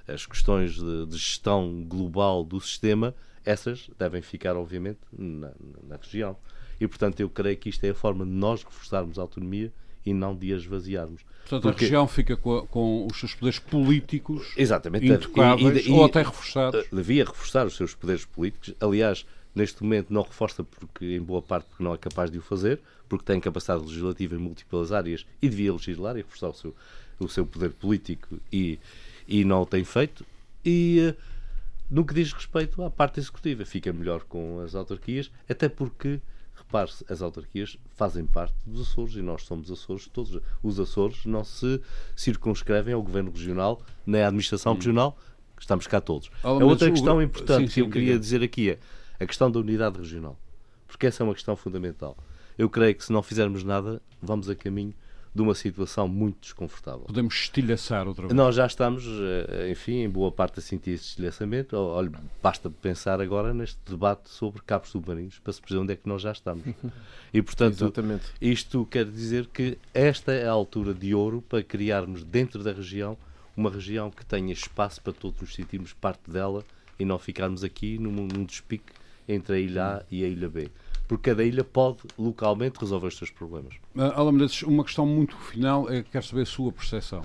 as questões de, de gestão global do sistema, essas devem ficar, obviamente, na, na região. E, portanto, eu creio que isto é a forma de nós reforçarmos a autonomia e não de a esvaziarmos. Portanto, Porque... a região fica com, com, os seus poderes políticos Exatamente. intocáveis, e, e, ou até reforçados. Devia reforçar os seus poderes políticos. Aliás, neste momento não reforça porque, em boa parte, porque não é capaz de o fazer, porque tem capacidade legislativa em múltiplas áreas e devia legislar e reforçar o seu, o seu poder político e, e não o tem feito. E uh, no que diz respeito à parte executiva, fica melhor com as autarquias, até porque repare-se, as autarquias fazem parte dos Açores e nós somos Açores todos. Os Açores não se circunscrevem ao governo regional nem à administração hum. regional, estamos cá todos. a outra questão o... importante sim, sim, que eu queria dizer aqui é a questão da unidade regional, porque essa é uma questão fundamental. Eu creio que se não fizermos nada, vamos a caminho de uma situação muito desconfortável. Podemos estilhaçar outra vez. Nós já estamos, eh, enfim, em boa parte a sentir esse estilhaçamento. Olha, basta pensar agora neste debate sobre cabos submarinos para se perceber onde é que nós já estamos. E, portanto, Exatamente. isto quer dizer que esta é a altura de ouro para criarmos dentro da região uma região que tenha espaço para todos nos sentirmos parte dela e não ficarmos aqui num, num despique entre a ilha A e a ilha B porque cada ilha pode localmente resolver os seus problemas. Alan Menezes, uma questão muito final é que quero saber a sua percepção.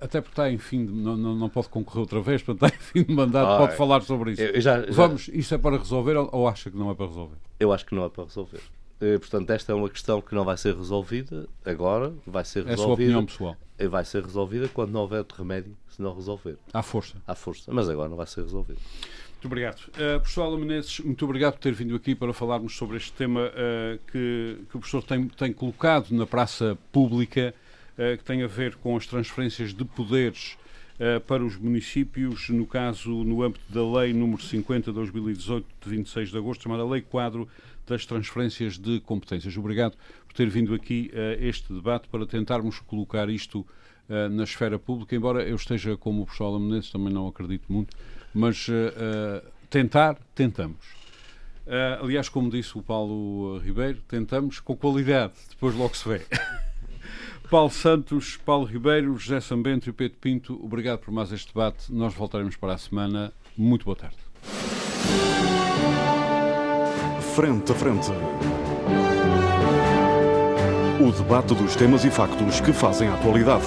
Até porque está em fim, de, não, não, pode concorrer outra vez, portanto está em fim de mandato, ah, pode falar sobre isso. Já, já... Vamos, isso é para resolver ou, acha que não é para resolver? Eu acho que não é para resolver. Eh, portanto, esta é uma questão que não vai ser resolvida agora, vai ser resolvida. É a sua opinião pessoal. Eh, vai ser resolvida quando não houver outro remédio, se não resolver. À força. À força, mas agora não vai ser resolvido. Muito obrigado. Uh, professor Alan Menezes, muito obrigado por ter vindo aqui para falarmos sobre este tema uh, que, que, o professor tem, tem colocado na praça pública, uh, que tem a ver com as transferências de poderes para os municípios, no caso, no âmbito da Lei número 50 de 2018, de 26 de agosto, chamada Lei Quadro das Transferências de Competências. Obrigado por ter vindo aqui a este debate para tentarmos colocar isto na esfera pública, embora eu esteja como o professor Alan Menezes, também não acredito muito, mas uh, tentar, tentamos. Uh, aliás, como disse o Paulo Ribeiro, tentamos com qualidade, depois logo se vê. Paulo Santos, Paulo Ribeiro, José Sambento e Pedro Pinto, obrigado por mais este debate. Nós voltaremos para a semana. Muito boa tarde. Frente a frente. O debate dos temas e factos que fazem a atualidade.